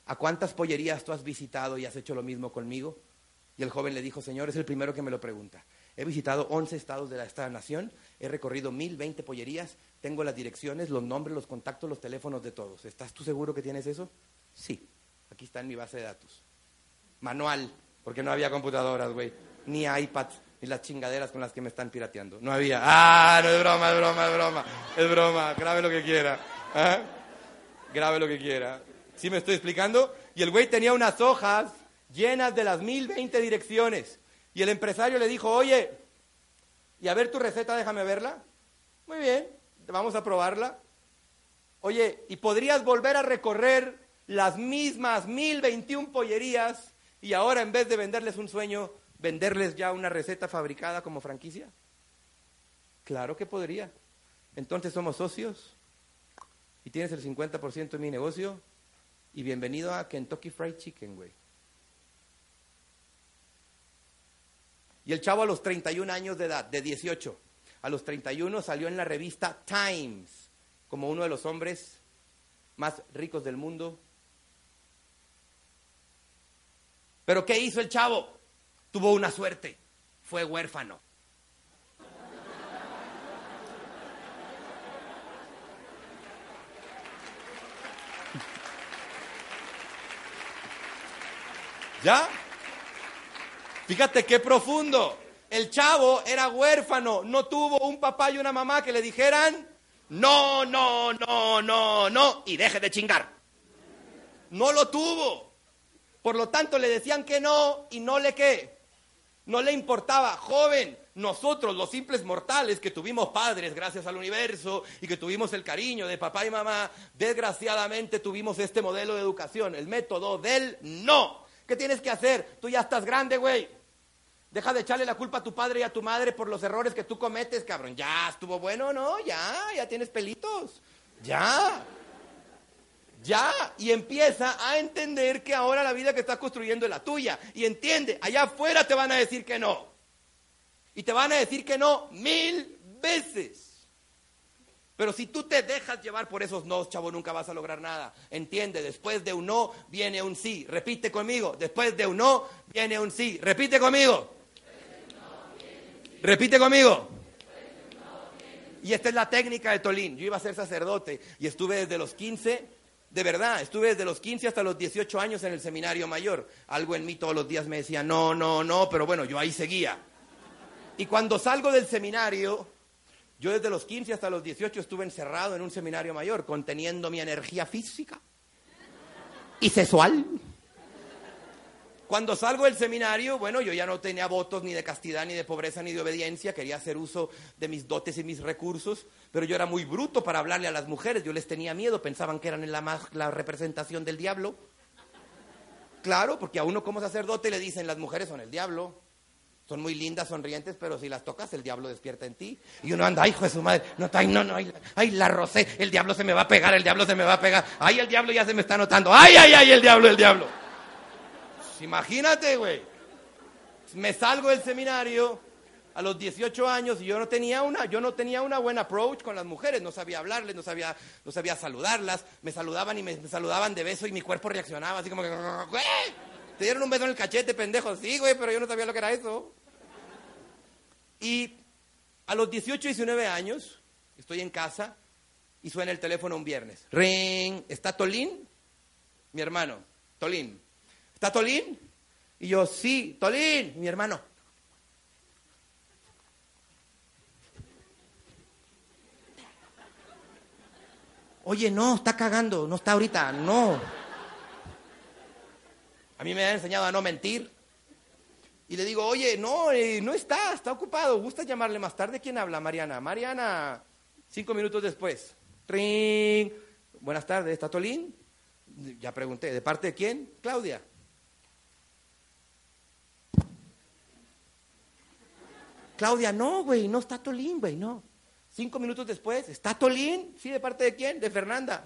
¿a cuántas pollerías tú has visitado y has hecho lo mismo conmigo? Y el joven le dijo, Señor, es el primero que me lo pregunta. He visitado 11 estados de esta nación, he recorrido 1020 pollerías, tengo las direcciones, los nombres, los contactos, los teléfonos de todos. ¿Estás tú seguro que tienes eso? Sí, aquí está en mi base de datos. Manual, porque no había computadoras, güey, ni iPads, ni las chingaderas con las que me están pirateando. No había. Ah, no es broma, es broma, es broma, es broma, grabe lo que quiera. ¿eh? Grabe lo que quiera. ¿Sí me estoy explicando? Y el güey tenía unas hojas llenas de las 1020 direcciones. Y el empresario le dijo, oye, y a ver tu receta, déjame verla. Muy bien, vamos a probarla. Oye, ¿y podrías volver a recorrer las mismas 1021 pollerías y ahora en vez de venderles un sueño, venderles ya una receta fabricada como franquicia? Claro que podría. Entonces somos socios y tienes el 50% de mi negocio y bienvenido a Kentucky Fried Chicken, güey. Y el chavo a los 31 años de edad, de 18, a los 31 salió en la revista Times como uno de los hombres más ricos del mundo. Pero ¿qué hizo el chavo? Tuvo una suerte, fue huérfano. ¿Ya? Fíjate qué profundo. El chavo era huérfano, no tuvo un papá y una mamá que le dijeran, no, no, no, no, no, y deje de chingar. No lo tuvo. Por lo tanto, le decían que no y no le qué. No le importaba. Joven, nosotros, los simples mortales que tuvimos padres gracias al universo y que tuvimos el cariño de papá y mamá, desgraciadamente tuvimos este modelo de educación, el método del no. ¿Qué tienes que hacer? Tú ya estás grande, güey. Deja de echarle la culpa a tu padre y a tu madre por los errores que tú cometes, cabrón. Ya, estuvo bueno, ¿no? Ya, ya tienes pelitos. Ya. Ya. Y empieza a entender que ahora la vida que estás construyendo es la tuya. Y entiende, allá afuera te van a decir que no. Y te van a decir que no mil veces. Pero si tú te dejas llevar por esos no, chavo, nunca vas a lograr nada. Entiende, después de un no viene un sí. Repite conmigo, después de un no viene un sí. Repite conmigo. Repite conmigo. Y esta es la técnica de Tolín. Yo iba a ser sacerdote y estuve desde los 15, de verdad, estuve desde los 15 hasta los 18 años en el seminario mayor. Algo en mí todos los días me decía, no, no, no, pero bueno, yo ahí seguía. Y cuando salgo del seminario, yo desde los 15 hasta los 18 estuve encerrado en un seminario mayor, conteniendo mi energía física y sexual. Cuando salgo del seminario, bueno, yo ya no tenía votos ni de castidad, ni de pobreza, ni de obediencia, quería hacer uso de mis dotes y mis recursos, pero yo era muy bruto para hablarle a las mujeres, yo les tenía miedo, pensaban que eran la, la representación del diablo. Claro, porque a uno como sacerdote le dicen las mujeres son el diablo. Son muy lindas, sonrientes, pero si las tocas, el diablo despierta en ti. Y uno anda, ay, hijo de su madre, no, ay, no, no, ay, ay, la rosé, el diablo se me va a pegar, el diablo se me va a pegar. Ay, el diablo ya se me está notando. Ay, ay, ay, el diablo, el diablo. Pues imagínate, güey. Me salgo del seminario a los 18 años y yo no tenía una, yo no tenía una buena approach con las mujeres, no sabía hablarles, no sabía, no sabía saludarlas, me saludaban y me, saludaban de beso y mi cuerpo reaccionaba así como que, te dieron un beso en el cachete, pendejo, sí, güey, pero yo no sabía lo que era eso. Y a los 18, 19 años, estoy en casa y suena el teléfono un viernes. Ring, ¿está Tolín? Mi hermano, Tolín. ¿Está Tolín? Y yo, sí, Tolín, mi hermano. Oye, no, está cagando, no está ahorita, no. A mí me han enseñado a no mentir. Y le digo, oye, no, eh, no está, está ocupado. ¿Gusta llamarle más tarde? ¿Quién habla? Mariana. Mariana, cinco minutos después. Ring. Buenas tardes, ¿está Tolín? Ya pregunté, ¿de parte de quién? Claudia. Claudia, no, güey, no está Tolín, güey, no. Cinco minutos después, ¿está Tolín? Sí, ¿de parte de quién? De Fernanda.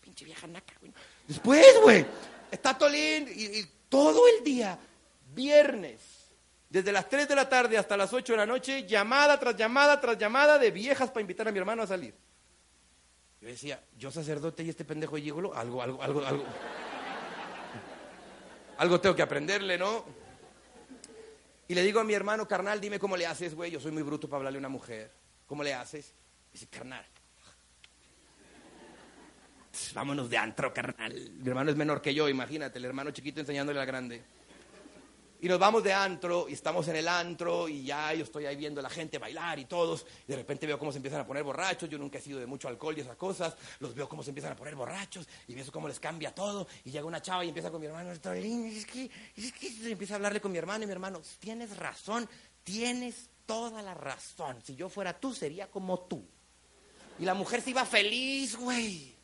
Pinche vieja naca, güey. Después, güey, está Tolín y, todo el día, viernes, desde las 3 de la tarde hasta las 8 de la noche, llamada tras llamada tras llamada de viejas para invitar a mi hermano a salir. Yo decía, yo sacerdote y este pendejo de algo, algo, algo, algo. Algo tengo que aprenderle, ¿no? Y le digo a mi hermano, carnal, dime cómo le haces, güey. Yo soy muy bruto para hablarle a una mujer. ¿Cómo le haces? Dice, carnal. Vámonos de antro, carnal. Mi hermano es menor que yo, imagínate, el hermano chiquito enseñándole al grande. Y nos vamos de antro y estamos en el antro y ya yo estoy ahí viendo a la gente bailar y todos. Y de repente veo cómo se empiezan a poner borrachos. Yo nunca he sido de mucho alcohol y esas cosas. Los veo cómo se empiezan a poner borrachos y veo cómo les cambia todo. Y llega una chava y empieza con mi hermano. "Tolín, Es que, es que y empieza a hablarle con mi hermano y mi hermano, tienes razón, tienes toda la razón. Si yo fuera tú, sería como tú. Y la mujer se iba feliz, güey.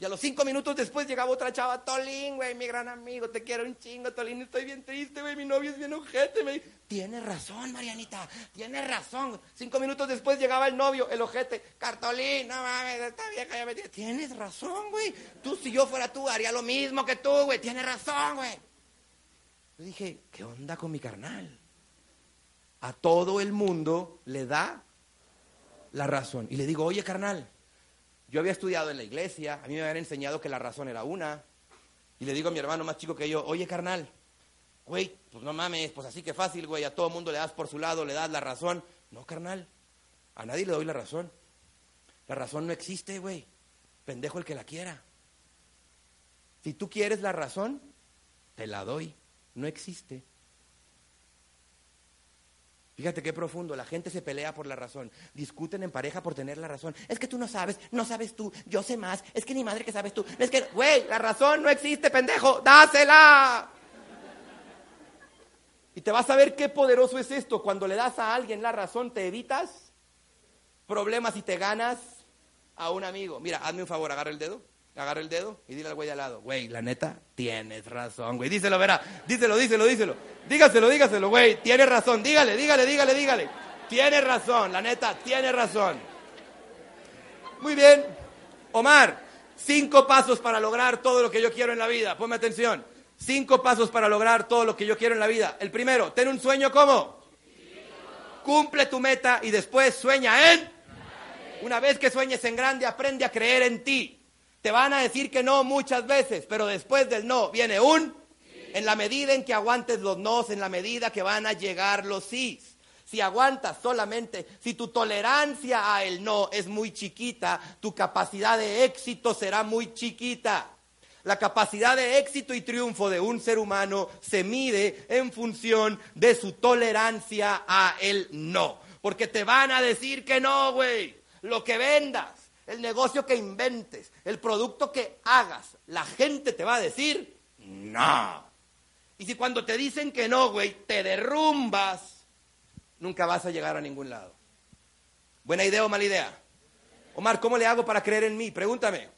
Y a los cinco minutos después llegaba otra chava, Tolín, güey, mi gran amigo, te quiero un chingo, Tolín, estoy bien triste, güey, mi novio es bien ojete. Me... Tienes razón, Marianita, tienes razón. Cinco minutos después llegaba el novio, el ojete, Cartolín, no mames, esta vieja ya me tiene... Tienes razón, güey. Tú, si yo fuera tú, haría lo mismo que tú, güey, tienes razón, güey. Yo dije, ¿qué onda con mi carnal? A todo el mundo le da la razón. Y le digo, oye, carnal, yo había estudiado en la iglesia, a mí me habían enseñado que la razón era una. Y le digo a mi hermano más chico que yo, oye carnal, güey, pues no mames, pues así que fácil, güey, a todo mundo le das por su lado, le das la razón. No, carnal, a nadie le doy la razón. La razón no existe, güey. Pendejo el que la quiera. Si tú quieres la razón, te la doy. No existe. Fíjate qué profundo, la gente se pelea por la razón, discuten en pareja por tener la razón. Es que tú no sabes, no sabes tú, yo sé más, es que ni madre que sabes tú. Es que, güey, la razón no existe, pendejo, dásela. Y te vas a ver qué poderoso es esto. Cuando le das a alguien la razón, te evitas problemas y te ganas a un amigo. Mira, hazme un favor, agarra el dedo, agarra el dedo y dile al güey al lado, güey, la neta, tienes razón, güey. Díselo, verá, díselo, díselo, díselo. Dígaselo, dígaselo, güey, tienes razón, dígale, dígale, dígale, dígale. Tienes razón, la neta, tienes razón. Muy bien. Omar, cinco pasos para lograr todo lo que yo quiero en la vida. Ponme atención. Cinco pasos para lograr todo lo que yo quiero en la vida. El primero, ten un sueño como. Cumple tu meta y después sueña en. Una vez que sueñes en grande, aprende a creer en ti. Te van a decir que no muchas veces, pero después del no viene un. En la medida en que aguantes los nos, en la medida que van a llegar los sís. Si aguantas solamente, si tu tolerancia a el no es muy chiquita, tu capacidad de éxito será muy chiquita. La capacidad de éxito y triunfo de un ser humano se mide en función de su tolerancia a el no. Porque te van a decir que no, güey. Lo que vendas, el negocio que inventes, el producto que hagas, la gente te va a decir no. Y si cuando te dicen que no, güey, te derrumbas, nunca vas a llegar a ningún lado. ¿Buena idea o mala idea? Omar, ¿cómo le hago para creer en mí? Pregúntame.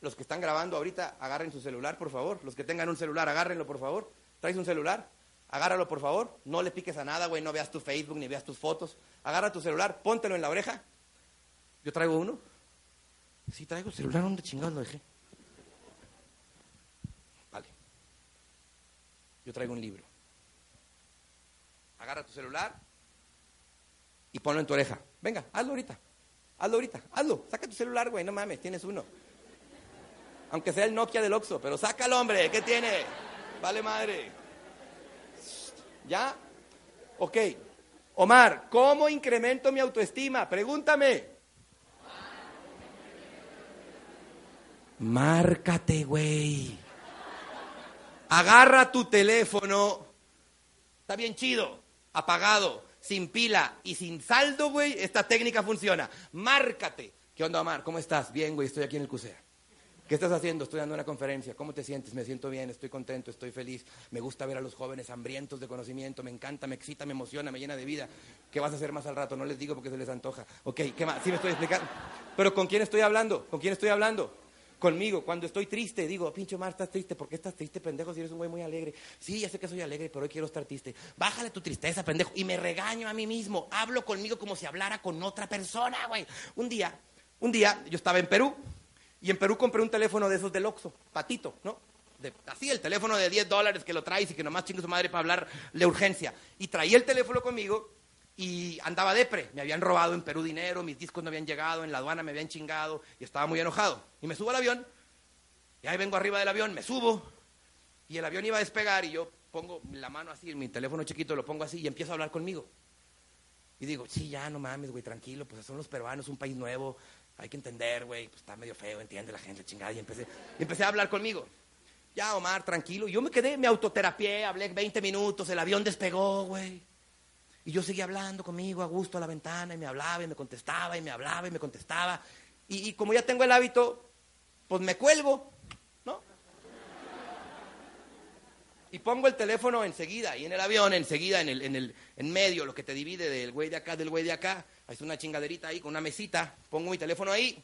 Los que están grabando ahorita, agarren su celular, por favor. Los que tengan un celular, agárrenlo, por favor. ¿Traes un celular? Agárralo, por favor. No le piques a nada, güey. No veas tu Facebook ni veas tus fotos. Agarra tu celular, póntelo en la oreja. ¿Yo traigo uno? Sí, traigo celular. ¿Dónde chingados lo dejé? Vale. Yo traigo un libro. Agarra tu celular y ponlo en tu oreja. Venga, hazlo ahorita. Hazlo ahorita. Hazlo. Saca tu celular, güey. No mames, tienes uno. Aunque sea el Nokia del Oxxo, pero sácalo, hombre. ¿Qué tiene? Vale madre. ¿Ya? Ok. Omar, ¿cómo incremento mi autoestima? Pregúntame. Márcate, güey. Agarra tu teléfono. Está bien chido. Apagado, sin pila y sin saldo, güey. Esta técnica funciona. Márcate. ¿Qué onda, Omar? ¿Cómo estás? Bien, güey. Estoy aquí en el CUSEA. ¿Qué estás haciendo? Estoy dando una conferencia. ¿Cómo te sientes? Me siento bien, estoy contento, estoy feliz. Me gusta ver a los jóvenes hambrientos de conocimiento. Me encanta, me excita, me emociona, me llena de vida. ¿Qué vas a hacer más al rato? No les digo porque se les antoja. Ok, ¿qué más? Sí me estoy explicando. Pero ¿con quién estoy hablando? ¿Con quién estoy hablando? Conmigo. Cuando estoy triste, digo, pinche Omar, estás triste. ¿Por qué estás triste, pendejo? Si eres un güey muy alegre. Sí, ya sé que soy alegre, pero hoy quiero estar triste. Bájale tu tristeza, pendejo. Y me regaño a mí mismo. Hablo conmigo como si hablara con otra persona, güey. Un día, un día, yo estaba en Perú y en Perú compré un teléfono de esos del Oxxo, patito, ¿no? Así, el teléfono de 10 dólares que lo traes y que nomás chingue su madre para hablar de urgencia. Y traía el teléfono conmigo y andaba depre. Me habían robado en Perú dinero, mis discos no habían llegado, en la aduana me habían chingado y estaba muy enojado. Y me subo al avión y ahí vengo arriba del avión, me subo y el avión iba a despegar y yo pongo la mano así, en mi teléfono chiquito lo pongo así y empiezo a hablar conmigo. Y digo, sí, ya no mames, güey, tranquilo, pues son los peruanos, un país nuevo, hay que entender, güey, pues está medio feo, entiende la gente, chingada. Y empecé, y empecé a hablar conmigo. Ya, Omar, tranquilo. Yo me quedé, me autoterapié, hablé 20 minutos, el avión despegó, güey. Y yo seguía hablando conmigo a gusto a la ventana y me hablaba y me contestaba y me hablaba y me contestaba. Y, y como ya tengo el hábito, pues me cuelgo, ¿no? Y pongo el teléfono enseguida, y en el avión enseguida, en el, en el en medio, lo que te divide del güey de acá, del güey de acá. Hay una chingaderita ahí con una mesita, pongo mi teléfono ahí,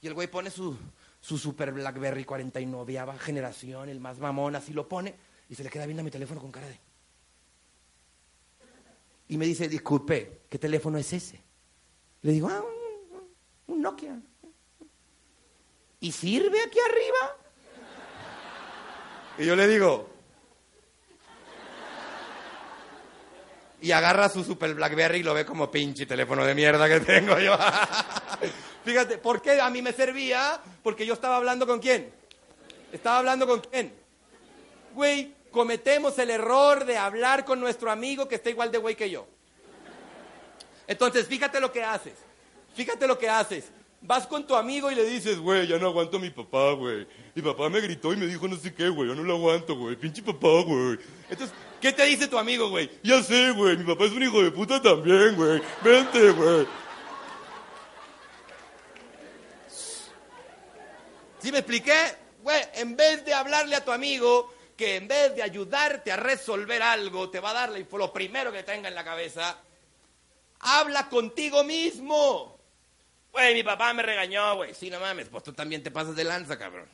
y el güey pone su, su super Blackberry 49 generación, el más mamón, así lo pone, y se le queda viendo a mi teléfono con cara de... Y me dice, disculpe, ¿qué teléfono es ese? Le digo, ah, un, un Nokia. ¿Y sirve aquí arriba? Y yo le digo, y agarra su super Blackberry y lo ve como pinche teléfono de mierda que tengo yo. Fíjate, ¿por qué a mí me servía? Porque yo estaba hablando con quién. Estaba hablando con quién. Güey, cometemos el error de hablar con nuestro amigo que está igual de güey que yo. Entonces, fíjate lo que haces. Fíjate lo que haces. Vas con tu amigo y le dices, güey, ya no aguanto a mi papá, güey. Mi papá me gritó y me dijo no sé qué, güey, ya no lo aguanto, güey. Pinche papá, güey. Entonces, ¿qué te dice tu amigo, güey? Ya sé, güey, mi papá es un hijo de puta también, güey. Vente, güey. ¿Sí me expliqué? Güey, en vez de hablarle a tu amigo, que en vez de ayudarte a resolver algo, te va a dar lo primero que tenga en la cabeza, habla contigo mismo. Güey, mi papá me regañó, güey. Sí, no mames, pues tú también te pasas de lanza, cabrón.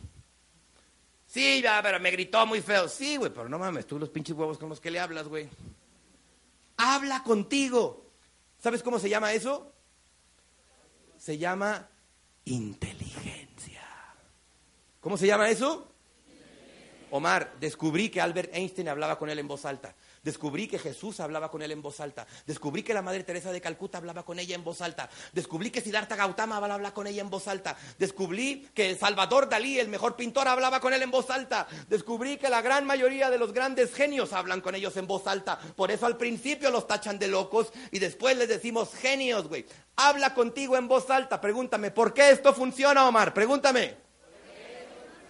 Sí, ya, pero me gritó muy feo. Sí, güey, pero no mames, tú los pinches huevos con los que le hablas, güey. Habla contigo. ¿Sabes cómo se llama eso? Se llama inteligencia. ¿Cómo se llama eso? Omar, descubrí que Albert Einstein hablaba con él en voz alta. Descubrí que Jesús hablaba con él en voz alta. Descubrí que la Madre Teresa de Calcuta hablaba con ella en voz alta. Descubrí que Siddhartha Gautama hablaba con ella en voz alta. Descubrí que Salvador Dalí, el mejor pintor, hablaba con él en voz alta. Descubrí que la gran mayoría de los grandes genios hablan con ellos en voz alta. Por eso al principio los tachan de locos y después les decimos genios, güey. Habla contigo en voz alta. Pregúntame, ¿por qué esto funciona, Omar? Pregúntame.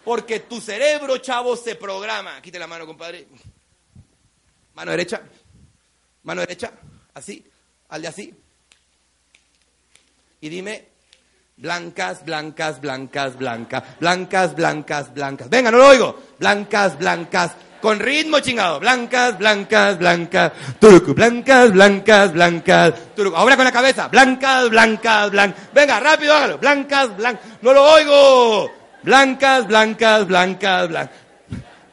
Porque tu cerebro, chavo, se programa. Quite la mano, compadre. Mano derecha. Mano derecha. Así. Al de así. Y dime, blancas, blancas, blancas, blancas, blancas, blancas, blancas. Venga, no lo oigo. Blancas, blancas. Con ritmo chingado. Blancas, blancas, blancas. Turucu, blancas, blancas, blancas. Turucu. Ahora con la cabeza. Blancas, blancas, blancas. Venga, rápido, hágalo. Blancas, blancas. No lo oigo. Blancas, blancas, blancas, blancas.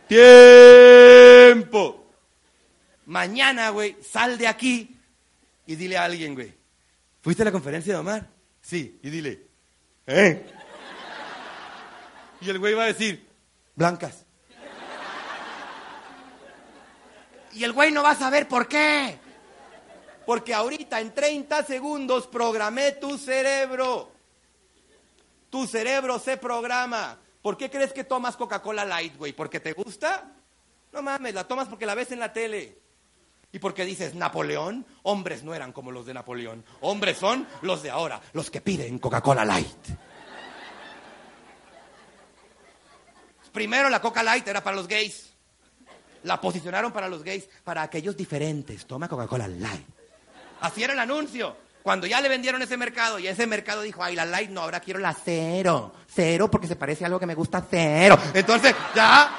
Tiempo. Mañana, güey, sal de aquí y dile a alguien, güey. ¿Fuiste a la conferencia de Omar? Sí, y dile, ¿eh? Y el güey va a decir, blancas. Y el güey no va a saber por qué. Porque ahorita en 30 segundos programé tu cerebro. Tu cerebro se programa. ¿Por qué crees que tomas Coca-Cola Light, güey? ¿Porque te gusta? No mames, la tomas porque la ves en la tele. Y porque dices, Napoleón, hombres no eran como los de Napoleón. Hombres son los de ahora, los que piden Coca-Cola Light. Primero la Coca Light era para los gays. La posicionaron para los gays, para aquellos diferentes. Toma Coca-Cola Light. Así era el anuncio. Cuando ya le vendieron ese mercado y ese mercado dijo, ay, la light no, ahora quiero la cero. Cero porque se parece a algo que me gusta cero. Entonces, ya.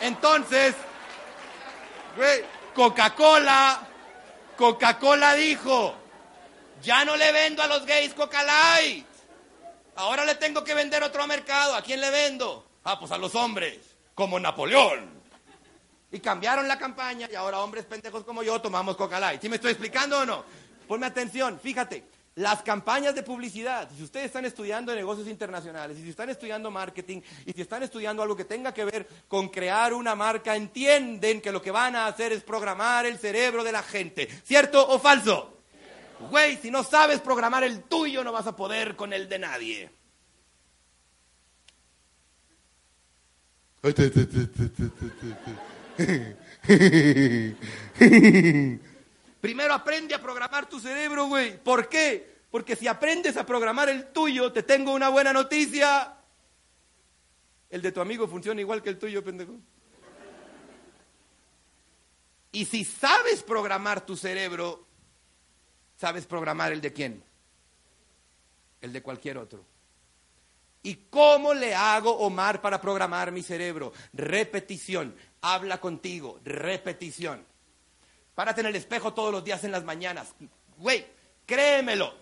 Entonces, Coca-Cola, Coca-Cola dijo, ya no le vendo a los gays Coca Light. Ahora le tengo que vender otro mercado. ¿A quién le vendo? Ah, pues a los hombres, como Napoleón. Y cambiaron la campaña y ahora hombres pendejos como yo tomamos Coca Light. ¿Sí me estoy explicando o no? Ponme atención, fíjate. Las campañas de publicidad, si ustedes están estudiando negocios internacionales, y si están estudiando marketing, y si están estudiando algo que tenga que ver con crear una marca, entienden que lo que van a hacer es programar el cerebro de la gente. ¿Cierto o falso? Güey, si no sabes programar el tuyo, no vas a poder con el de nadie. Primero aprende a programar tu cerebro, güey. ¿Por qué? Porque si aprendes a programar el tuyo, te tengo una buena noticia. El de tu amigo funciona igual que el tuyo, pendejo. Y si sabes programar tu cerebro, sabes programar el de quién? El de cualquier otro. ¿Y cómo le hago, Omar, para programar mi cerebro? Repetición habla contigo, repetición. Párate en el espejo todos los días en las mañanas. Güey, créemelo.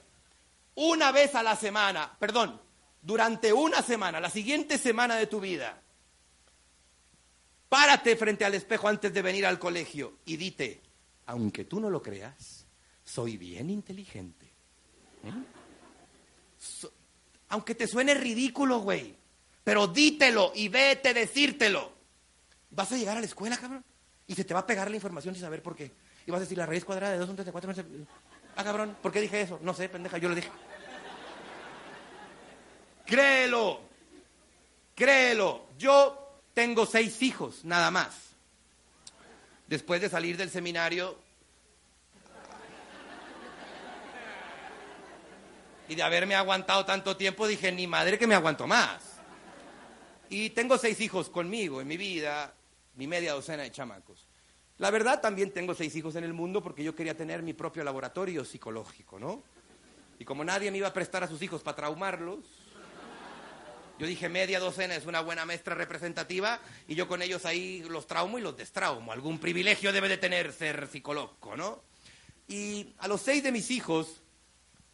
Una vez a la semana, perdón, durante una semana, la siguiente semana de tu vida, párate frente al espejo antes de venir al colegio y dite, aunque tú no lo creas, soy bien inteligente. ¿Eh? aunque te suene ridículo, güey, pero dítelo y vete decírtelo. Vas a llegar a la escuela, cabrón, y se te va a pegar la información sin saber por qué. Y vas a decir, la raíz cuadrada de 2 3 de 4, no sé. Ah, cabrón, ¿por qué dije eso? No sé, pendeja, yo lo dije. Créelo, créelo. Yo tengo seis hijos, nada más. Después de salir del seminario y de haberme aguantado tanto tiempo, dije, ni madre que me aguanto más. Y tengo seis hijos conmigo en mi vida, mi media docena de chamacos. La verdad, también tengo seis hijos en el mundo porque yo quería tener mi propio laboratorio psicológico, ¿no? Y como nadie me iba a prestar a sus hijos para traumarlos, yo dije, media docena es una buena maestra representativa y yo con ellos ahí los traumo y los destraumo. Algún privilegio debe de tener ser psicólogo, ¿no? Y a los seis de mis hijos,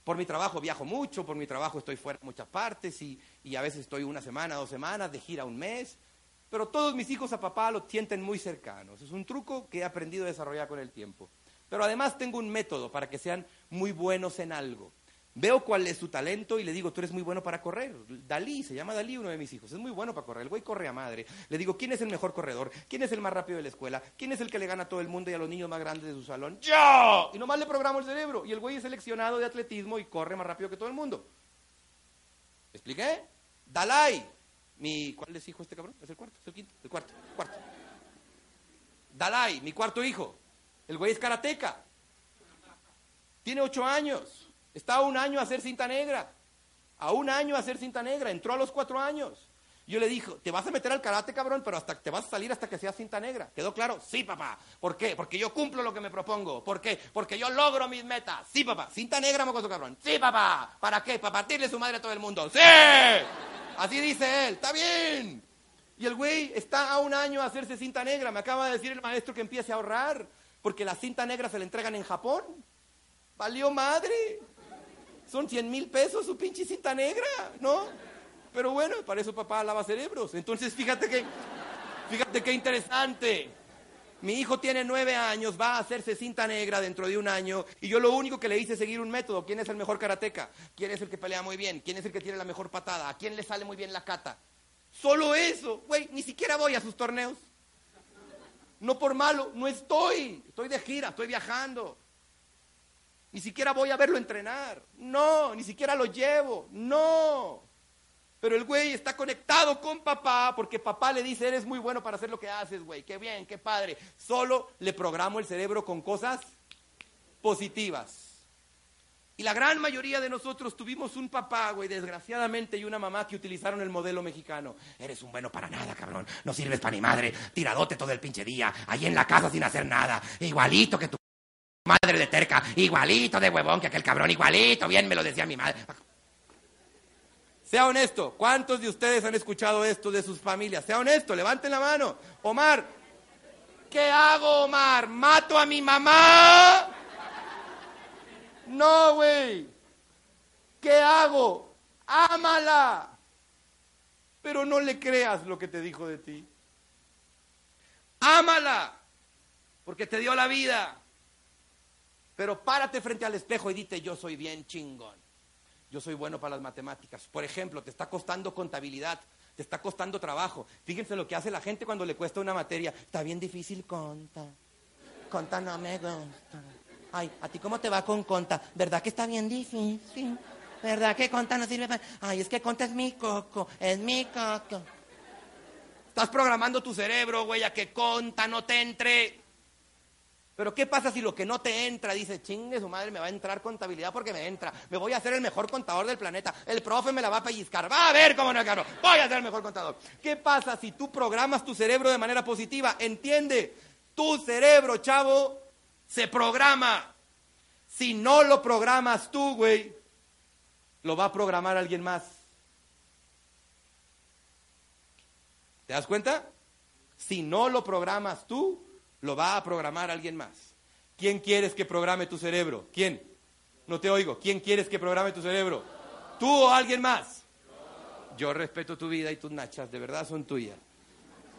por mi trabajo viajo mucho, por mi trabajo estoy fuera en muchas partes y, y a veces estoy una semana, dos semanas, de gira un mes. Pero todos mis hijos a papá lo sienten muy cercanos. Es un truco que he aprendido a desarrollar con el tiempo. Pero además tengo un método para que sean muy buenos en algo. Veo cuál es su talento y le digo, tú eres muy bueno para correr. Dalí, se llama Dalí uno de mis hijos, es muy bueno para correr. El güey corre a madre. Le digo, ¿quién es el mejor corredor? ¿Quién es el más rápido de la escuela? ¿Quién es el que le gana a todo el mundo y a los niños más grandes de su salón? ¡Yo! Y nomás le programo el cerebro. Y el güey es seleccionado de atletismo y corre más rápido que todo el mundo. ¿Expliqué? Dalai, mi, ¿Cuál es hijo este cabrón? ¿Es el cuarto? ¿Es el quinto? El cuarto. cuarto. Dalai, mi cuarto hijo. El güey es karateca. Tiene ocho años. Está a un año a hacer cinta negra. A un año a hacer cinta negra. Entró a los cuatro años. Yo le dije, te vas a meter al karate, cabrón, pero hasta te vas a salir hasta que seas cinta negra. ¿Quedó claro? Sí, papá. ¿Por qué? Porque yo cumplo lo que me propongo. ¿Por qué? Porque yo logro mis metas. Sí, papá. Cinta negra, mocoso cabrón. Sí, papá. ¿Para qué? Para partirle su madre a todo el mundo. ¡Sí! Así dice él, está bien. Y el güey está a un año a hacerse cinta negra. Me acaba de decir el maestro que empiece a ahorrar, porque la cinta negra se le entregan en Japón. Valió madre. Son 100 mil pesos su pinche cinta negra, ¿no? Pero bueno, para eso papá lava cerebros. Entonces, fíjate que, fíjate qué interesante. Mi hijo tiene nueve años, va a hacerse cinta negra dentro de un año y yo lo único que le hice es seguir un método. ¿Quién es el mejor karateca? ¿Quién es el que pelea muy bien? ¿Quién es el que tiene la mejor patada? ¿A quién le sale muy bien la cata? Solo eso, güey, ni siquiera voy a sus torneos. No por malo, no estoy. Estoy de gira, estoy viajando. Ni siquiera voy a verlo entrenar. No, ni siquiera lo llevo. No. Pero el güey está conectado con papá porque papá le dice, eres muy bueno para hacer lo que haces, güey. Qué bien, qué padre. Solo le programo el cerebro con cosas positivas. Y la gran mayoría de nosotros tuvimos un papá, güey, desgraciadamente, y una mamá que utilizaron el modelo mexicano. Eres un bueno para nada, cabrón. No sirves para ni madre. Tiradote todo el pinche día. Ahí en la casa sin hacer nada. Igualito que tu madre de terca. Igualito de huevón que aquel cabrón. Igualito. Bien me lo decía mi madre. Sea honesto. ¿Cuántos de ustedes han escuchado esto de sus familias? Sea honesto. Levanten la mano. Omar. ¿Qué hago, Omar? ¿Mato a mi mamá? No, güey. ¿Qué hago? Ámala. Pero no le creas lo que te dijo de ti. Ámala. Porque te dio la vida. Pero párate frente al espejo y dite, yo soy bien chingón. Yo soy bueno para las matemáticas. Por ejemplo, te está costando contabilidad, te está costando trabajo. Fíjense lo que hace la gente cuando le cuesta una materia. Está bien difícil conta. Conta no me gusta. Ay, ¿a ti cómo te va con conta? ¿Verdad que está bien difícil? ¿Verdad que conta no sirve para...? Ay, es que conta es mi coco, es mi coco. Estás programando tu cerebro, güey, a que conta no te entre. Pero ¿qué pasa si lo que no te entra dice, chingue su madre, me va a entrar contabilidad porque me entra? Me voy a hacer el mejor contador del planeta. El profe me la va a pellizcar. Va a ver cómo no, caro. Voy a ser el mejor contador. ¿Qué pasa si tú programas tu cerebro de manera positiva? Entiende, tu cerebro, chavo, se programa. Si no lo programas tú, güey, lo va a programar alguien más. ¿Te das cuenta? Si no lo programas tú, lo va a programar alguien más. ¿Quién quieres que programe tu cerebro? ¿Quién? No te oigo. ¿Quién quieres que programe tu cerebro? ¿Tú o alguien más? Yo respeto tu vida y tus nachas, de verdad son tuyas.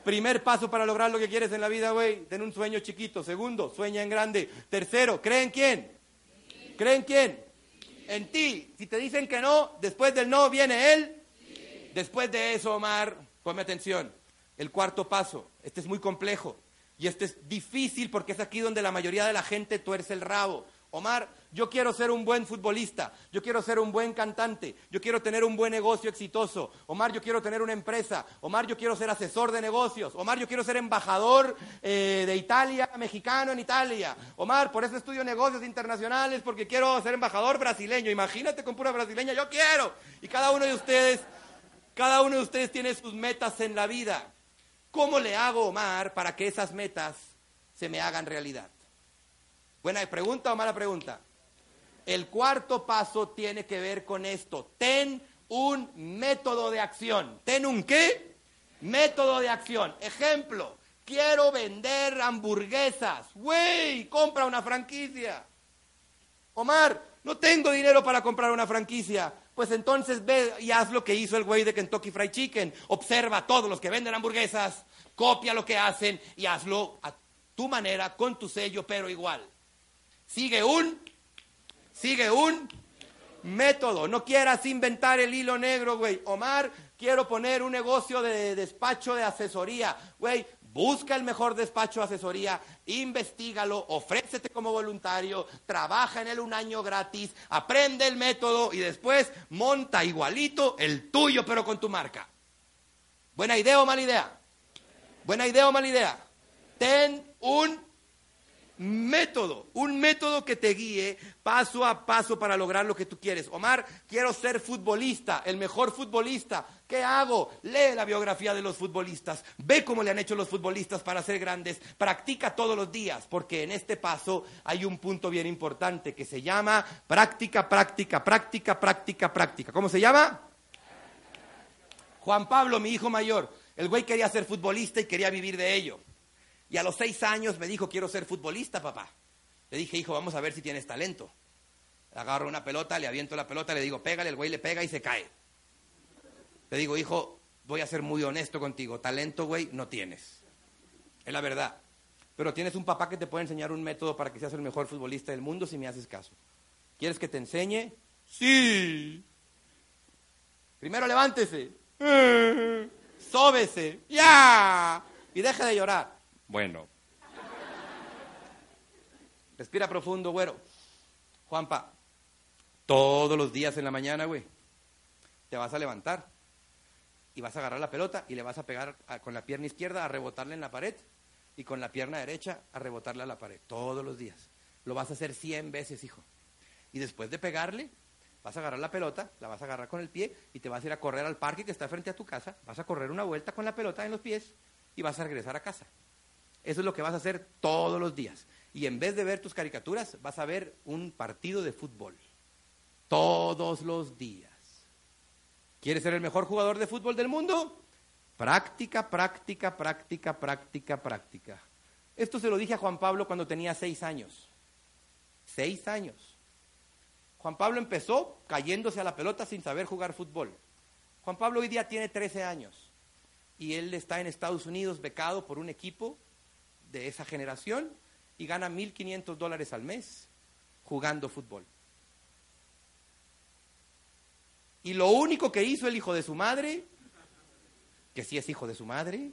Primer paso para lograr lo que quieres en la vida, güey, ten un sueño chiquito. Segundo, sueña en grande. Tercero, ¿cree en quién? ¿Cree en quién? En ti. Si te dicen que no, después del no viene él. Después de eso, Omar, ponme atención. El cuarto paso, este es muy complejo. Y este es difícil porque es aquí donde la mayoría de la gente tuerce el rabo. Omar, yo quiero ser un buen futbolista, yo quiero ser un buen cantante, yo quiero tener un buen negocio exitoso. Omar, yo quiero tener una empresa. Omar, yo quiero ser asesor de negocios. Omar, yo quiero ser embajador eh, de Italia, mexicano en Italia. Omar, por eso estudio negocios internacionales porque quiero ser embajador brasileño. Imagínate con pura brasileña, yo quiero. Y cada uno de ustedes, cada uno de ustedes tiene sus metas en la vida. ¿Cómo le hago, Omar, para que esas metas se me hagan realidad? Buena pregunta o mala pregunta. El cuarto paso tiene que ver con esto. Ten un método de acción. ¿Ten un qué? Método de acción. Ejemplo, quiero vender hamburguesas. Güey, compra una franquicia. Omar, no tengo dinero para comprar una franquicia. Pues entonces ve y haz lo que hizo el güey de Kentucky Fried Chicken. Observa a todos los que venden hamburguesas, copia lo que hacen y hazlo a tu manera, con tu sello, pero igual. Sigue un, sigue un método. No quieras inventar el hilo negro, güey. Omar, quiero poner un negocio de despacho de asesoría. Güey, busca el mejor despacho de asesoría, investigalo, ofrécete como voluntario, trabaja en él un año gratis, aprende el método y después monta igualito el tuyo, pero con tu marca. ¿Buena idea o mala idea? ¿Buena idea o mala idea? Ten un método, un método que te guíe paso a paso para lograr lo que tú quieres. Omar, quiero ser futbolista, el mejor futbolista. ¿Qué hago? Lee la biografía de los futbolistas, ve cómo le han hecho los futbolistas para ser grandes, practica todos los días, porque en este paso hay un punto bien importante que se llama práctica, práctica, práctica, práctica, práctica. ¿Cómo se llama? Juan Pablo, mi hijo mayor, el güey quería ser futbolista y quería vivir de ello. Y a los seis años me dijo, quiero ser futbolista, papá. Le dije, hijo, vamos a ver si tienes talento. Agarro una pelota, le aviento la pelota, le digo, pégale, el güey le pega y se cae. Le digo, hijo, voy a ser muy honesto contigo. Talento, güey, no tienes. Es la verdad. Pero tienes un papá que te puede enseñar un método para que seas el mejor futbolista del mundo si me haces caso. ¿Quieres que te enseñe? Sí. Primero levántese. Sóbese. Ya. Y deje de llorar. Bueno. Respira profundo, güero. Juanpa, todos los días en la mañana, güey, te vas a levantar y vas a agarrar la pelota y le vas a pegar con la pierna izquierda a rebotarle en la pared y con la pierna derecha a rebotarle a la pared. Todos los días. Lo vas a hacer 100 veces, hijo. Y después de pegarle, vas a agarrar la pelota, la vas a agarrar con el pie y te vas a ir a correr al parque que está frente a tu casa, vas a correr una vuelta con la pelota en los pies y vas a regresar a casa. Eso es lo que vas a hacer todos los días. Y en vez de ver tus caricaturas, vas a ver un partido de fútbol. Todos los días. ¿Quieres ser el mejor jugador de fútbol del mundo? Práctica, práctica, práctica, práctica, práctica. Esto se lo dije a Juan Pablo cuando tenía seis años. Seis años. Juan Pablo empezó cayéndose a la pelota sin saber jugar fútbol. Juan Pablo hoy día tiene 13 años y él está en Estados Unidos becado por un equipo de esa generación y gana 1.500 dólares al mes jugando fútbol. Y lo único que hizo el hijo de su madre, que sí es hijo de su madre,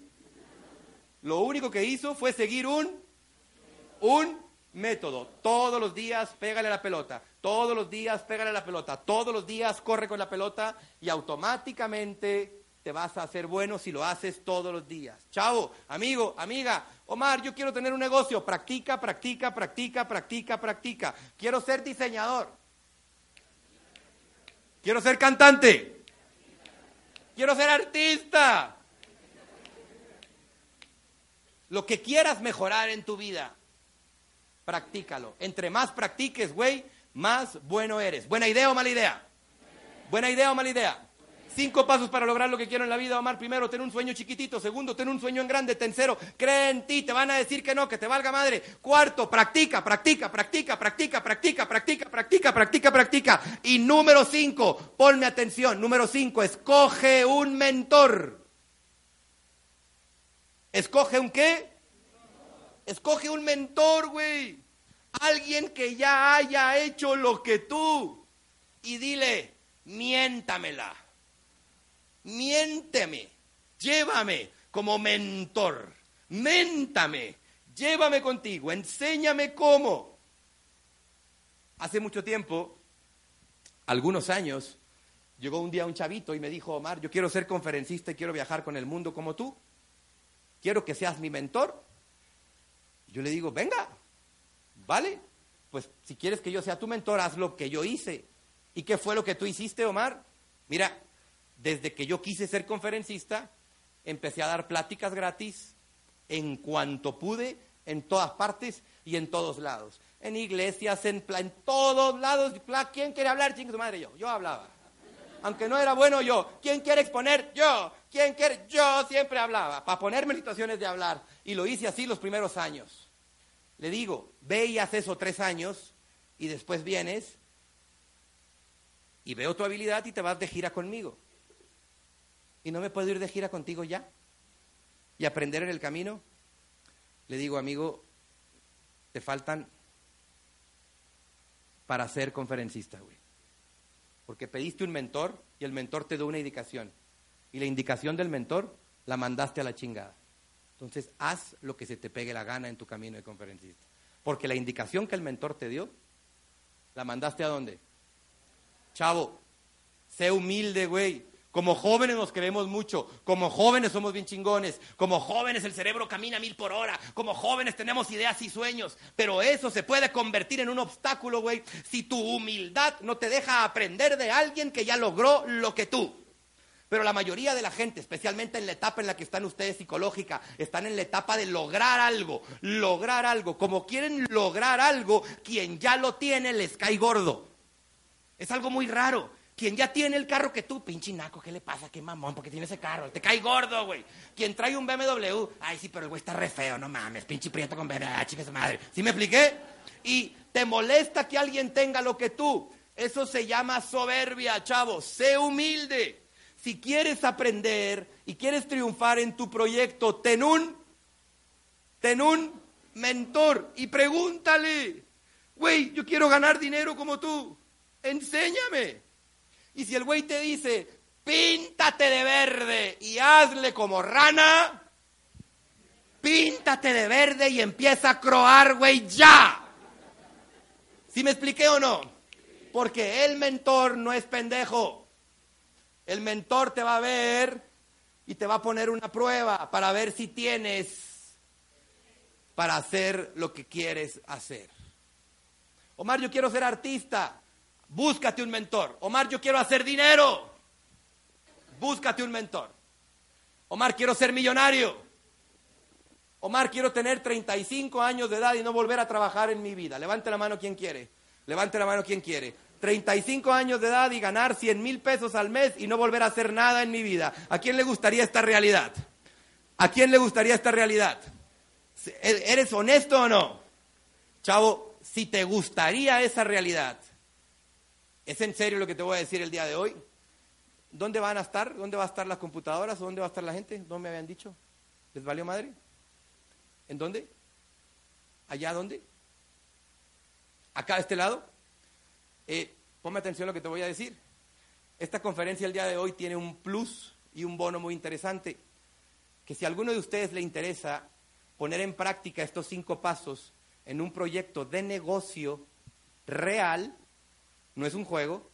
lo único que hizo fue seguir un, un método. Todos los días pégale la pelota, todos los días pégale la pelota, todos los días corre con la pelota y automáticamente te vas a hacer bueno si lo haces todos los días. Chavo, amigo, amiga, Omar, yo quiero tener un negocio. Practica, practica, practica, practica, practica. Quiero ser diseñador. Quiero ser cantante. Quiero ser artista. Lo que quieras mejorar en tu vida, practícalo. Entre más practiques, güey, más bueno eres. ¿Buena idea o mala idea? ¿Buena idea o mala idea? Cinco pasos para lograr lo que quiero en la vida, Omar. Primero, tener un sueño chiquitito. Segundo, tener un sueño en grande. Tercero, cree en ti. Te van a decir que no, que te valga madre. Cuarto, practica, practica, practica, practica, practica, practica, practica, practica, practica. Y número cinco, ponme atención. Número cinco, escoge un mentor. ¿Escoge un qué? Escoge un mentor, güey. Alguien que ya haya hecho lo que tú. Y dile, miéntamela miénteme, llévame como mentor, méntame, llévame contigo, enséñame cómo. Hace mucho tiempo, algunos años, llegó un día un chavito y me dijo, Omar, yo quiero ser conferencista y quiero viajar con el mundo como tú. Quiero que seas mi mentor. Yo le digo, venga, vale, pues si quieres que yo sea tu mentor, haz lo que yo hice. ¿Y qué fue lo que tú hiciste, Omar? Mira, desde que yo quise ser conferencista, empecé a dar pláticas gratis en cuanto pude, en todas partes y en todos lados. En iglesias, en, en todos lados. ¿Quién quiere hablar? Chingue su madre, yo. Yo hablaba. Aunque no era bueno, yo. ¿Quién quiere exponer? Yo. ¿Quién quiere? Yo siempre hablaba. Para ponerme en situaciones de hablar. Y lo hice así los primeros años. Le digo, ve y haz eso tres años y después vienes y veo tu habilidad y te vas de gira conmigo y no me puedo ir de gira contigo ya y aprender en el camino. Le digo, amigo, te faltan para ser conferencista, güey. Porque pediste un mentor y el mentor te dio una indicación. Y la indicación del mentor la mandaste a la chingada. Entonces, haz lo que se te pegue la gana en tu camino de conferencista. Porque la indicación que el mentor te dio, la mandaste a dónde? Chavo, sé humilde, güey. Como jóvenes nos queremos mucho, como jóvenes somos bien chingones, como jóvenes el cerebro camina mil por hora, como jóvenes tenemos ideas y sueños, pero eso se puede convertir en un obstáculo, güey, si tu humildad no te deja aprender de alguien que ya logró lo que tú. Pero la mayoría de la gente, especialmente en la etapa en la que están ustedes psicológica, están en la etapa de lograr algo, lograr algo. Como quieren lograr algo, quien ya lo tiene les cae gordo. Es algo muy raro. Quien ya tiene el carro que tú, pinche naco, ¿qué le pasa? Qué mamón, porque tiene ese carro. Te cae gordo, güey. Quien trae un BMW, ay, sí, pero el güey está re feo, no mames, pinche prieto con BMW, ah, chica su madre. ¿Sí me expliqué? Y te molesta que alguien tenga lo que tú. Eso se llama soberbia, chavo. Sé humilde. Si quieres aprender y quieres triunfar en tu proyecto, ten un, ten un mentor y pregúntale, güey, yo quiero ganar dinero como tú, enséñame. Y si el güey te dice, píntate de verde y hazle como rana, píntate de verde y empieza a croar, güey, ya. ¿Sí me expliqué o no? Porque el mentor no es pendejo. El mentor te va a ver y te va a poner una prueba para ver si tienes para hacer lo que quieres hacer. Omar, yo quiero ser artista. Búscate un mentor. Omar, yo quiero hacer dinero. Búscate un mentor. Omar, quiero ser millonario. Omar, quiero tener 35 años de edad y no volver a trabajar en mi vida. Levante la mano quien quiere. Levante la mano quien quiere. 35 años de edad y ganar 100 mil pesos al mes y no volver a hacer nada en mi vida. ¿A quién le gustaría esta realidad? ¿A quién le gustaría esta realidad? ¿Eres honesto o no? Chavo, si te gustaría esa realidad, ¿es en serio lo que te voy a decir el día de hoy? ¿Dónde van a estar? ¿Dónde van a estar las computadoras? ¿Dónde va a estar la gente? ¿Dónde me habían dicho? ¿Les valió madre? ¿En dónde? ¿Allá dónde? ¿Acá a este lado? Eh, ponme atención a lo que te voy a decir. Esta conferencia el día de hoy tiene un plus y un bono muy interesante. Que si a alguno de ustedes le interesa poner en práctica estos cinco pasos en un proyecto de negocio real, no es un juego,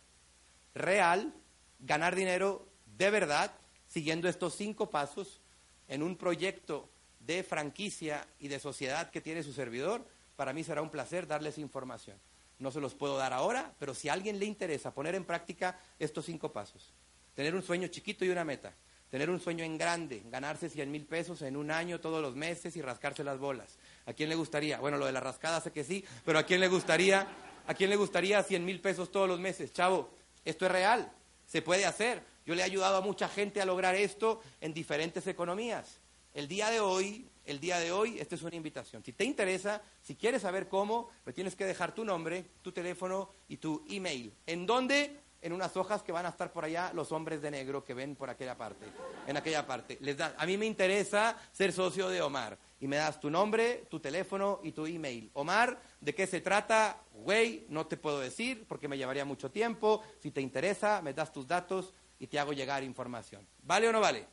real, ganar dinero de verdad, siguiendo estos cinco pasos en un proyecto de franquicia y de sociedad que tiene su servidor, para mí será un placer darles información. No se los puedo dar ahora, pero si a alguien le interesa poner en práctica estos cinco pasos, tener un sueño chiquito y una meta, tener un sueño en grande, ganarse 100 mil pesos en un año todos los meses y rascarse las bolas. ¿A quién le gustaría? Bueno, lo de la rascada sé que sí, pero ¿a quién le gustaría? ¿A quién le gustaría 100 mil pesos todos los meses? Chavo, esto es real, se puede hacer. Yo le he ayudado a mucha gente a lograr esto en diferentes economías. El día de hoy, el día de hoy, esta es una invitación. Si te interesa, si quieres saber cómo, me tienes que dejar tu nombre, tu teléfono y tu email. ¿En dónde? En unas hojas que van a estar por allá los hombres de negro que ven por aquella parte, en aquella parte. Les da, a mí me interesa ser socio de Omar y me das tu nombre, tu teléfono y tu email. Omar, ¿de qué se trata? Güey, no te puedo decir porque me llevaría mucho tiempo. Si te interesa, me das tus datos y te hago llegar información. ¿Vale o no vale?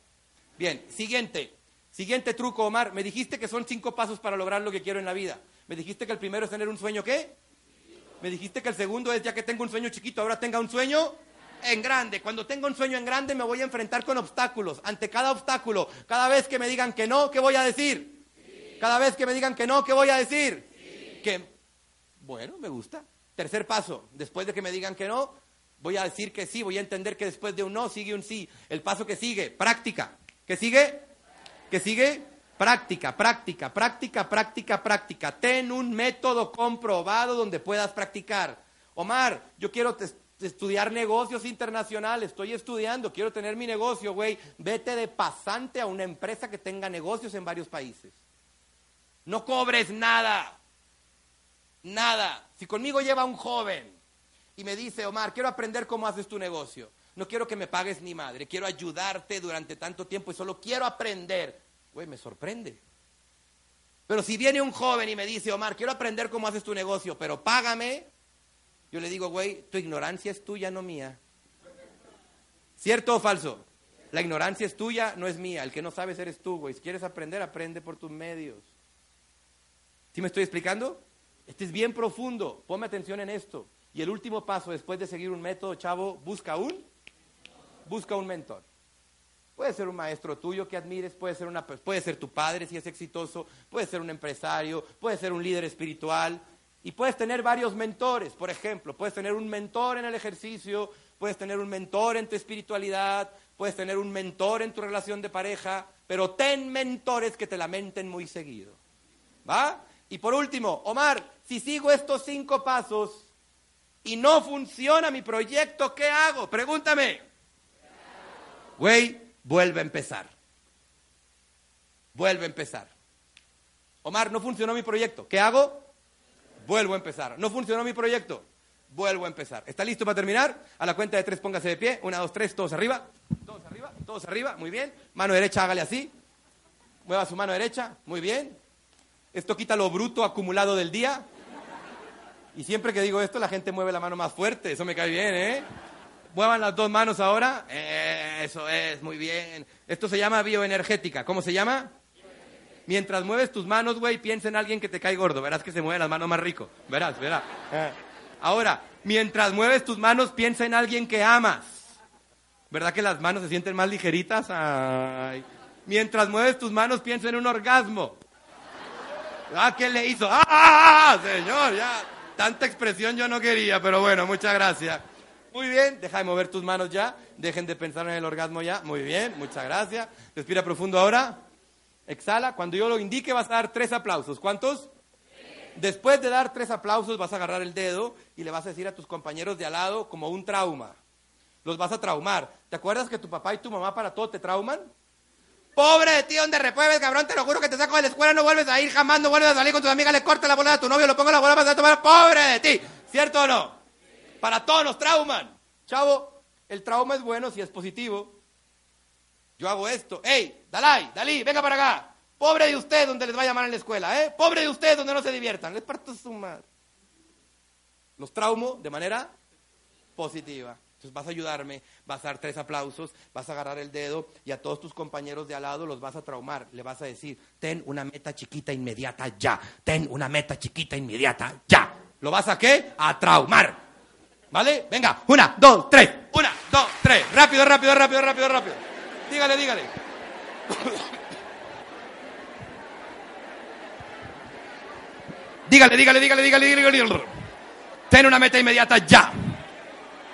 Bien, siguiente. Siguiente truco, Omar. Me dijiste que son cinco pasos para lograr lo que quiero en la vida. Me dijiste que el primero es tener un sueño, ¿qué? Me dijiste que el segundo es ya que tengo un sueño chiquito, ahora tenga un sueño en grande. Cuando tengo un sueño en grande me voy a enfrentar con obstáculos. Ante cada obstáculo, cada vez que me digan que no, ¿qué voy a decir? Cada vez que me digan que no, ¿qué voy a decir? Que, bueno, me gusta. Tercer paso, después de que me digan que no, voy a decir que sí, voy a entender que después de un no sigue un sí. El paso que sigue, práctica. ¿Qué sigue? ¿Qué sigue? Práctica, práctica, práctica, práctica, práctica. Ten un método comprobado donde puedas practicar. Omar, yo quiero estudiar negocios internacionales, estoy estudiando, quiero tener mi negocio, güey. Vete de pasante a una empresa que tenga negocios en varios países. No cobres nada, nada. Si conmigo lleva un joven y me dice, Omar, quiero aprender cómo haces tu negocio. No quiero que me pagues ni madre, quiero ayudarte durante tanto tiempo y solo quiero aprender güey, me sorprende. Pero si viene un joven y me dice, Omar, quiero aprender cómo haces tu negocio, pero págame, yo le digo, güey, tu ignorancia es tuya, no mía. ¿Cierto o falso? La ignorancia es tuya, no es mía. El que no sabes eres tú, güey. Si quieres aprender, aprende por tus medios. ¿Sí me estoy explicando? Este es bien profundo. Ponme atención en esto. Y el último paso, después de seguir un método, chavo, busca un, busca un mentor. Puede ser un maestro tuyo que admires, puede ser, una, puede ser tu padre si es exitoso, puede ser un empresario, puede ser un líder espiritual. Y puedes tener varios mentores, por ejemplo, puedes tener un mentor en el ejercicio, puedes tener un mentor en tu espiritualidad, puedes tener un mentor en tu relación de pareja, pero ten mentores que te lamenten muy seguido. ¿Va? Y por último, Omar, si sigo estos cinco pasos y no funciona mi proyecto, ¿qué hago? Pregúntame. Güey, vuelve a empezar. Vuelve a empezar. Omar, no funcionó mi proyecto. ¿Qué hago? Vuelvo a empezar. No funcionó mi proyecto. Vuelvo a empezar. ¿Está listo para terminar? A la cuenta de tres, póngase de pie. Una, dos, tres, todos arriba. Todos arriba, todos arriba. Muy bien. Mano derecha, hágale así. Mueva su mano derecha. Muy bien. Esto quita lo bruto acumulado del día. Y siempre que digo esto, la gente mueve la mano más fuerte. Eso me cae bien, ¿eh? Muevan las dos manos ahora. Eso es, muy bien. Esto se llama bioenergética. ¿Cómo se llama? Mientras mueves tus manos, güey, piensa en alguien que te cae gordo. Verás que se mueve las manos más rico. Verás, verás. Ahora, mientras mueves tus manos, piensa en alguien que amas. ¿Verdad que las manos se sienten más ligeritas? Ay. Mientras mueves tus manos, piensa en un orgasmo. Ah, ¿qué le hizo? ¡Ah, señor! Ya, tanta expresión yo no quería, pero bueno, muchas gracias. Muy bien, deja de mover tus manos ya. Dejen de pensar en el orgasmo ya. Muy bien, muchas gracias. Respira profundo ahora. Exhala. Cuando yo lo indique, vas a dar tres aplausos. ¿Cuántos? Después de dar tres aplausos, vas a agarrar el dedo y le vas a decir a tus compañeros de al lado como un trauma. Los vas a traumar. ¿Te acuerdas que tu papá y tu mamá para todo te trauman? Pobre de ti, donde repruebes, cabrón, te lo juro que te saco de la escuela, no vuelves a ir jamás, no vuelves a salir con tus amigas, le cortas la bola a tu novio, lo pongo la bola vas a tomar. Pobre de ti, ¿cierto o no? Para todos nos trauman. Chavo, el trauma es bueno si es positivo. Yo hago esto. ¡Ey! Dalai, Dalí, venga para acá. Pobre de usted donde les vaya mal en la escuela, ¿eh? Pobre de usted donde no se diviertan. Les parto su madre. Los traumo de manera positiva. Entonces vas a ayudarme, vas a dar tres aplausos, vas a agarrar el dedo y a todos tus compañeros de al lado los vas a traumar. Le vas a decir, ten una meta chiquita inmediata ya. Ten una meta chiquita inmediata ya. ¿Lo vas a qué? A traumar. ¿Vale? Venga, una, dos, tres. Una, dos, tres. Rápido, rápido, rápido, rápido, rápido. Dígale, dígale. Dígale, dígale, dígale, dígale, dígale. Ten una meta inmediata ya.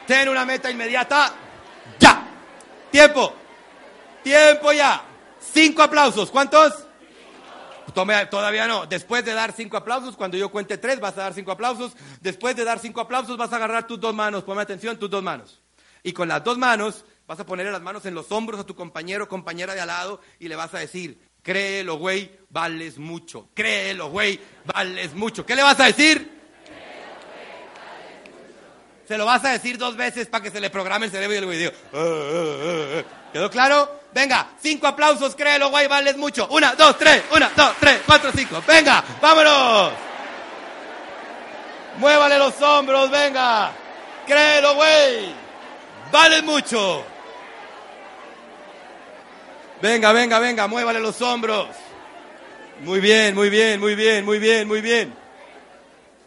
Ten una meta inmediata ya. Tiempo. Tiempo ya. Cinco aplausos. ¿Cuántos? Tome, todavía no. Después de dar cinco aplausos, cuando yo cuente tres, vas a dar cinco aplausos. Después de dar cinco aplausos, vas a agarrar tus dos manos. Ponme atención, tus dos manos. Y con las dos manos, vas a ponerle las manos en los hombros a tu compañero o compañera de al lado y le vas a decir, créelo, güey, vales mucho. Créelo, güey, vales mucho. ¿Qué le vas a decir? Se lo vas a decir dos veces para que se le programe el cerebro y el "Ah, ah, ah, ah". ¿quedó claro? Venga, cinco aplausos, créelo, güey, vales mucho. Una, dos, tres, una, dos, tres, cuatro, cinco. Venga, vámonos. Muévale los hombros, venga. Créelo, güey. Vales mucho. Venga, venga, venga, muévale los hombros. Muy bien, muy bien, muy bien, muy bien, muy bien.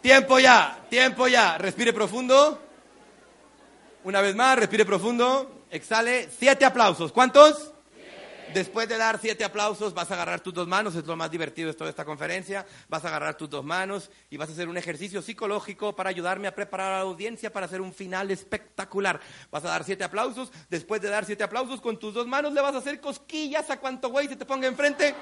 Tiempo ya, tiempo ya. Respire profundo. Una vez más, respire profundo. Exhale. Siete aplausos. ¿Cuántos? Después de dar siete aplausos, vas a agarrar tus dos manos, es lo más divertido de toda esta conferencia. Vas a agarrar tus dos manos y vas a hacer un ejercicio psicológico para ayudarme a preparar a la audiencia para hacer un final espectacular. Vas a dar siete aplausos. Después de dar siete aplausos, con tus dos manos le vas a hacer cosquillas a cuanto güey se te ponga enfrente.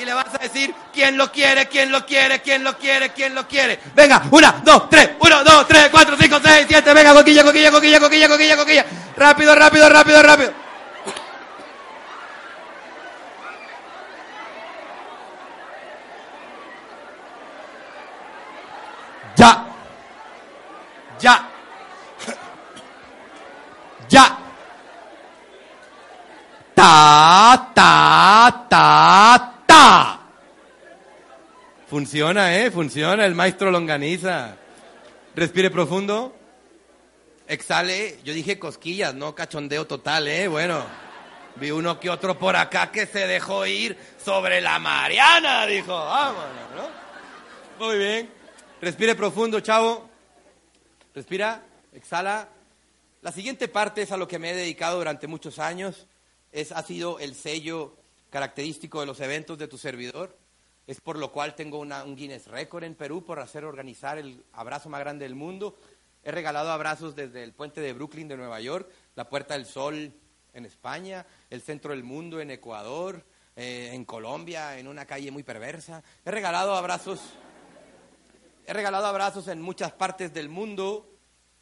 Y le vas a decir, ¿quién lo quiere? ¿Quién lo quiere? ¿Quién lo quiere? ¿Quién lo quiere? Venga, una, dos, tres, uno, dos, tres, cuatro, cinco, seis, siete, venga, coquilla, coquilla, coquilla, coquilla, coquilla, coquilla. Rápido, rápido, rápido, rápido. Ya. Ya. Ya. Ta, ta, ta, ta. Funciona, ¿eh? Funciona. El maestro longaniza. Respire profundo. Exhale. Yo dije cosquillas, no cachondeo total, ¿eh? Bueno. Vi uno que otro por acá que se dejó ir sobre la Mariana, dijo. Vámonos, ¿no? Muy bien. Respire profundo, chavo. Respira, exhala. La siguiente parte es a lo que me he dedicado durante muchos años. Es, ha sido el sello característico de los eventos de tu servidor. Es por lo cual tengo un Guinness Record en Perú por hacer organizar el abrazo más grande del mundo. He regalado abrazos desde el puente de Brooklyn de Nueva York, la Puerta del Sol en España, el centro del mundo en Ecuador, eh, en Colombia, en una calle muy perversa. He regalado abrazos He regalado abrazos en muchas partes del mundo.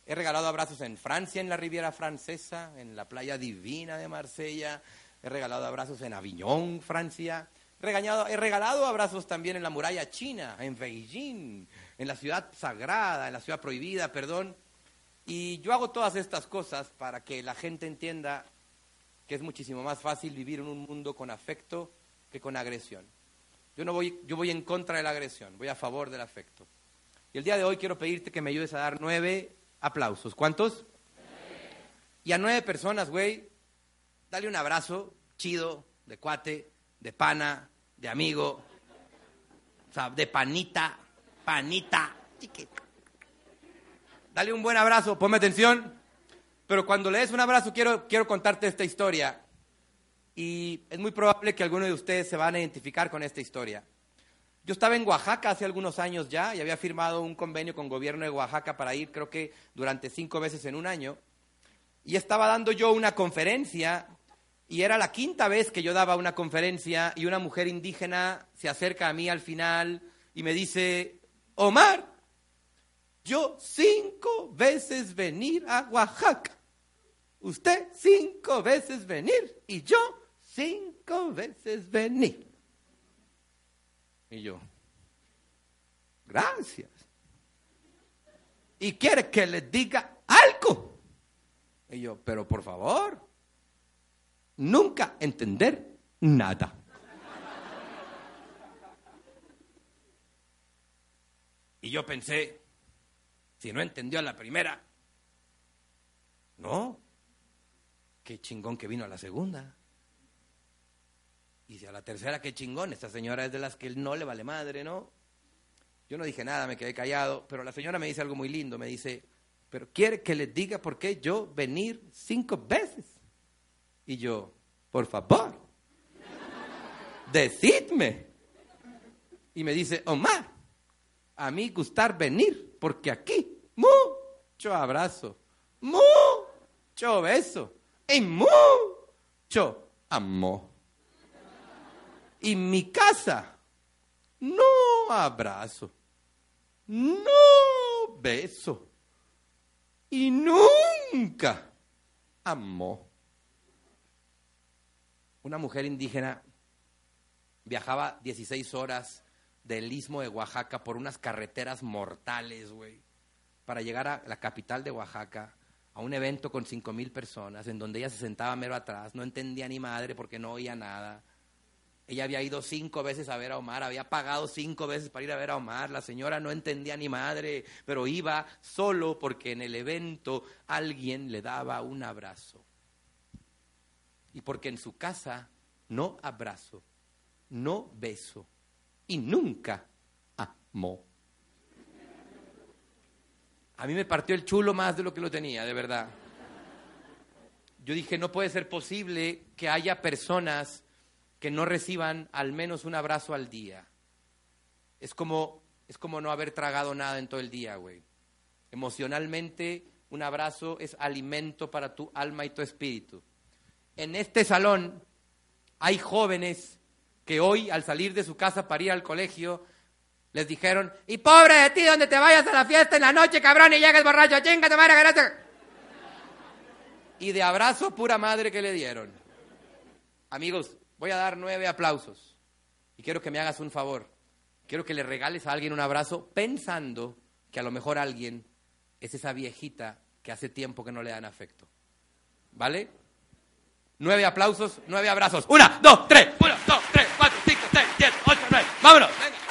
He regalado abrazos en Francia, en la Riviera Francesa, en la playa divina de Marsella. He regalado abrazos en Aviñón, Francia. he regalado abrazos también en la muralla china, en Beijing, en la ciudad sagrada, en la ciudad prohibida, perdón. Y yo hago todas estas cosas para que la gente entienda que es muchísimo más fácil vivir en un mundo con afecto que con agresión. Yo no voy, yo voy en contra de la agresión, voy a favor del afecto. Y el día de hoy quiero pedirte que me ayudes a dar nueve aplausos. ¿Cuántos? Y a nueve personas, güey, dale un abrazo chido, de cuate, de pana, de amigo, o sea, de panita, panita. Dale un buen abrazo, ponme atención. Pero cuando le des un abrazo, quiero, quiero contarte esta historia. Y es muy probable que algunos de ustedes se van a identificar con esta historia. Yo estaba en Oaxaca hace algunos años ya y había firmado un convenio con el gobierno de Oaxaca para ir, creo que durante cinco veces en un año. Y estaba dando yo una conferencia y era la quinta vez que yo daba una conferencia y una mujer indígena se acerca a mí al final y me dice, Omar, yo cinco veces venir a Oaxaca. Usted cinco veces venir y yo cinco veces venir. Y yo, gracias. Y quiere que le diga algo. Y yo, pero por favor, nunca entender nada. Y yo pensé, si no entendió a la primera, no, qué chingón que vino a la segunda. Y si a la tercera, qué chingón, esta señora es de las que no le vale madre, ¿no? Yo no dije nada, me quedé callado, pero la señora me dice algo muy lindo, me dice, pero quiere que le diga por qué yo venir cinco veces. Y yo, por favor, decidme. Y me dice, Omar, a mí gustar venir, porque aquí, mucho abrazo, mucho beso y mucho amor. Y mi casa, no abrazo, no beso y nunca amó. Una mujer indígena viajaba 16 horas del istmo de Oaxaca por unas carreteras mortales, güey, para llegar a la capital de Oaxaca, a un evento con cinco mil personas, en donde ella se sentaba mero atrás, no entendía ni madre porque no oía nada. Ella había ido cinco veces a ver a Omar, había pagado cinco veces para ir a ver a Omar. La señora no entendía ni madre, pero iba solo porque en el evento alguien le daba un abrazo. Y porque en su casa no abrazo, no beso y nunca amó. A mí me partió el chulo más de lo que lo tenía, de verdad. Yo dije, no puede ser posible que haya personas que no reciban al menos un abrazo al día. Es como, es como no haber tragado nada en todo el día, güey. Emocionalmente, un abrazo es alimento para tu alma y tu espíritu. En este salón hay jóvenes que hoy, al salir de su casa para ir al colegio, les dijeron, y pobre de ti donde te vayas a la fiesta en la noche, cabrón, y llegues borracho, chingate, madre, gracias. Y de abrazo pura madre que le dieron. Amigos, Voy a dar nueve aplausos y quiero que me hagas un favor. Quiero que le regales a alguien un abrazo pensando que a lo mejor alguien es esa viejita que hace tiempo que no le dan afecto. ¿Vale? Nueve aplausos, nueve abrazos. Una, dos, tres. Uno, dos, tres, cuatro, cinco, seis, siete, ocho, nueve. Vámonos. Venga.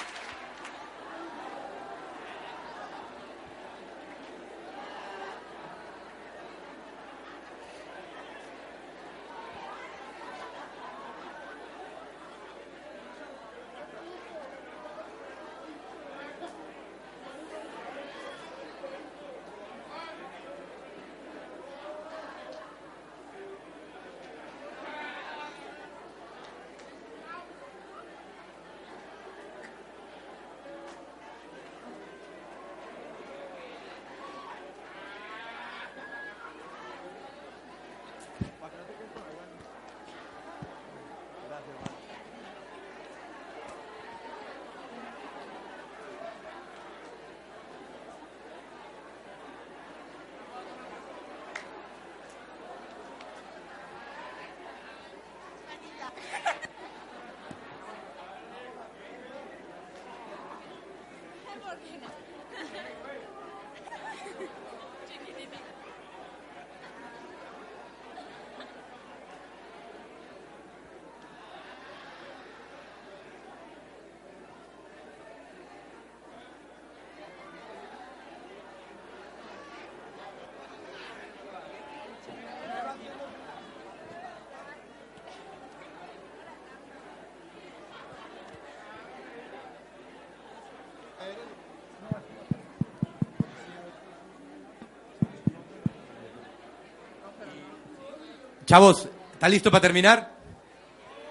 Chavos, ¿está listo para terminar?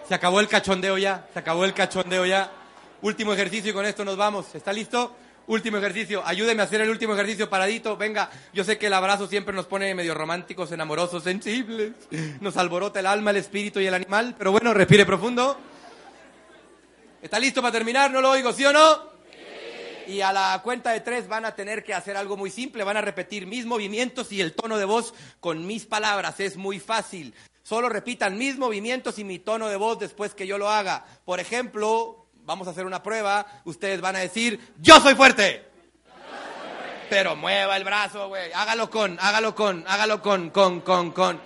Se acabó el cachondeo ya, se acabó el cachondeo ya. Último ejercicio y con esto nos vamos. ¿Está listo? Último ejercicio. Ayúdeme a hacer el último ejercicio paradito. Venga, yo sé que el abrazo siempre nos pone medio románticos, enamorosos, sensibles. Nos alborota el alma, el espíritu y el animal. Pero bueno, respire profundo. ¿Está listo para terminar? ¿No lo oigo, sí o no? Y a la cuenta de tres van a tener que hacer algo muy simple, van a repetir mis movimientos y el tono de voz con mis palabras, es muy fácil. Solo repitan mis movimientos y mi tono de voz después que yo lo haga. Por ejemplo, vamos a hacer una prueba, ustedes van a decir, yo soy fuerte. Pero mueva el brazo, güey. Hágalo con, hágalo con, hágalo con, con, con, con.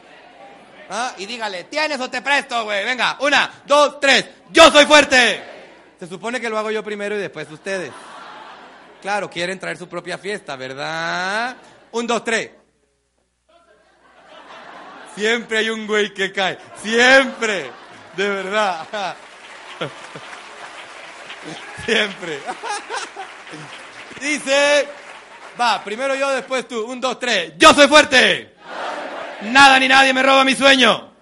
¿Ah? Y dígale, ¿tienes o te presto, güey? Venga, una, dos, tres. Yo soy fuerte. Se supone que lo hago yo primero y después ustedes. Claro, quieren traer su propia fiesta, ¿verdad? Un, dos, tres. Siempre hay un güey que cae. Siempre. De verdad. Siempre. Dice, va, primero yo, después tú. Un, dos, tres. Yo soy fuerte. Nada ni nadie me roba mi sueño.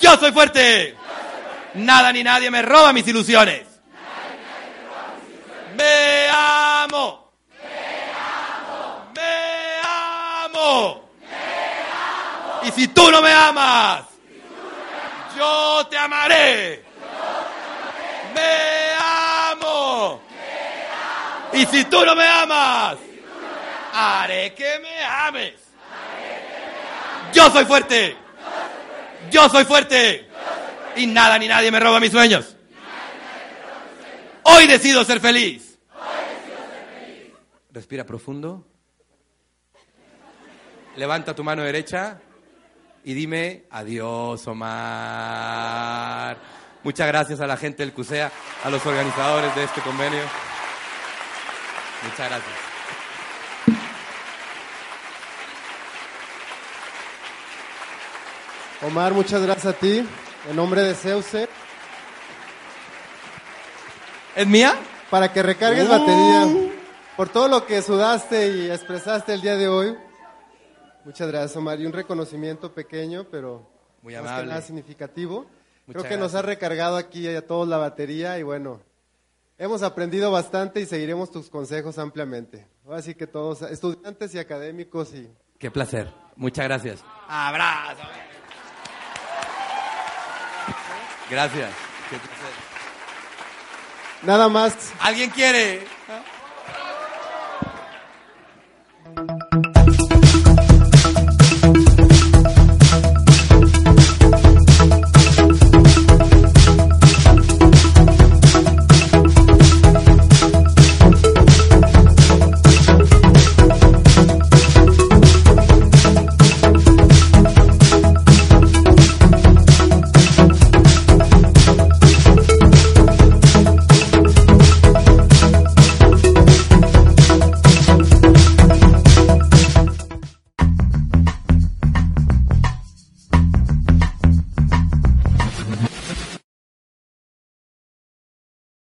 Yo soy fuerte. Nada ni nadie me roba mis ilusiones. Me amo. Me amo. Me amo. Y si tú no me amas, yo te amaré. Me amo. Y si tú no me amas, haré que me ames. Yo soy fuerte. Yo soy fuerte. Y nada ni nadie me roba mis sueños. Hoy decido ser feliz. Respira profundo. Levanta tu mano derecha y dime adiós, Omar. Muchas gracias a la gente del CUSEA, a los organizadores de este convenio. Muchas gracias. Omar, muchas gracias a ti. En nombre de Zeuse. ¿Es mía? Para que recargues Uh. batería. Por todo lo que sudaste y expresaste el día de hoy. Muchas gracias, Omar. Y un reconocimiento pequeño, pero Muy más que amable. nada significativo. Muchas Creo que nos ha gracias. recargado aquí a todos la batería y bueno, hemos aprendido bastante y seguiremos tus consejos ampliamente. Ahora sí que todos, estudiantes y académicos y Qué placer. Muchas gracias. Abrazo. Gracias. Qué placer. nada más ¿Alguien quiere?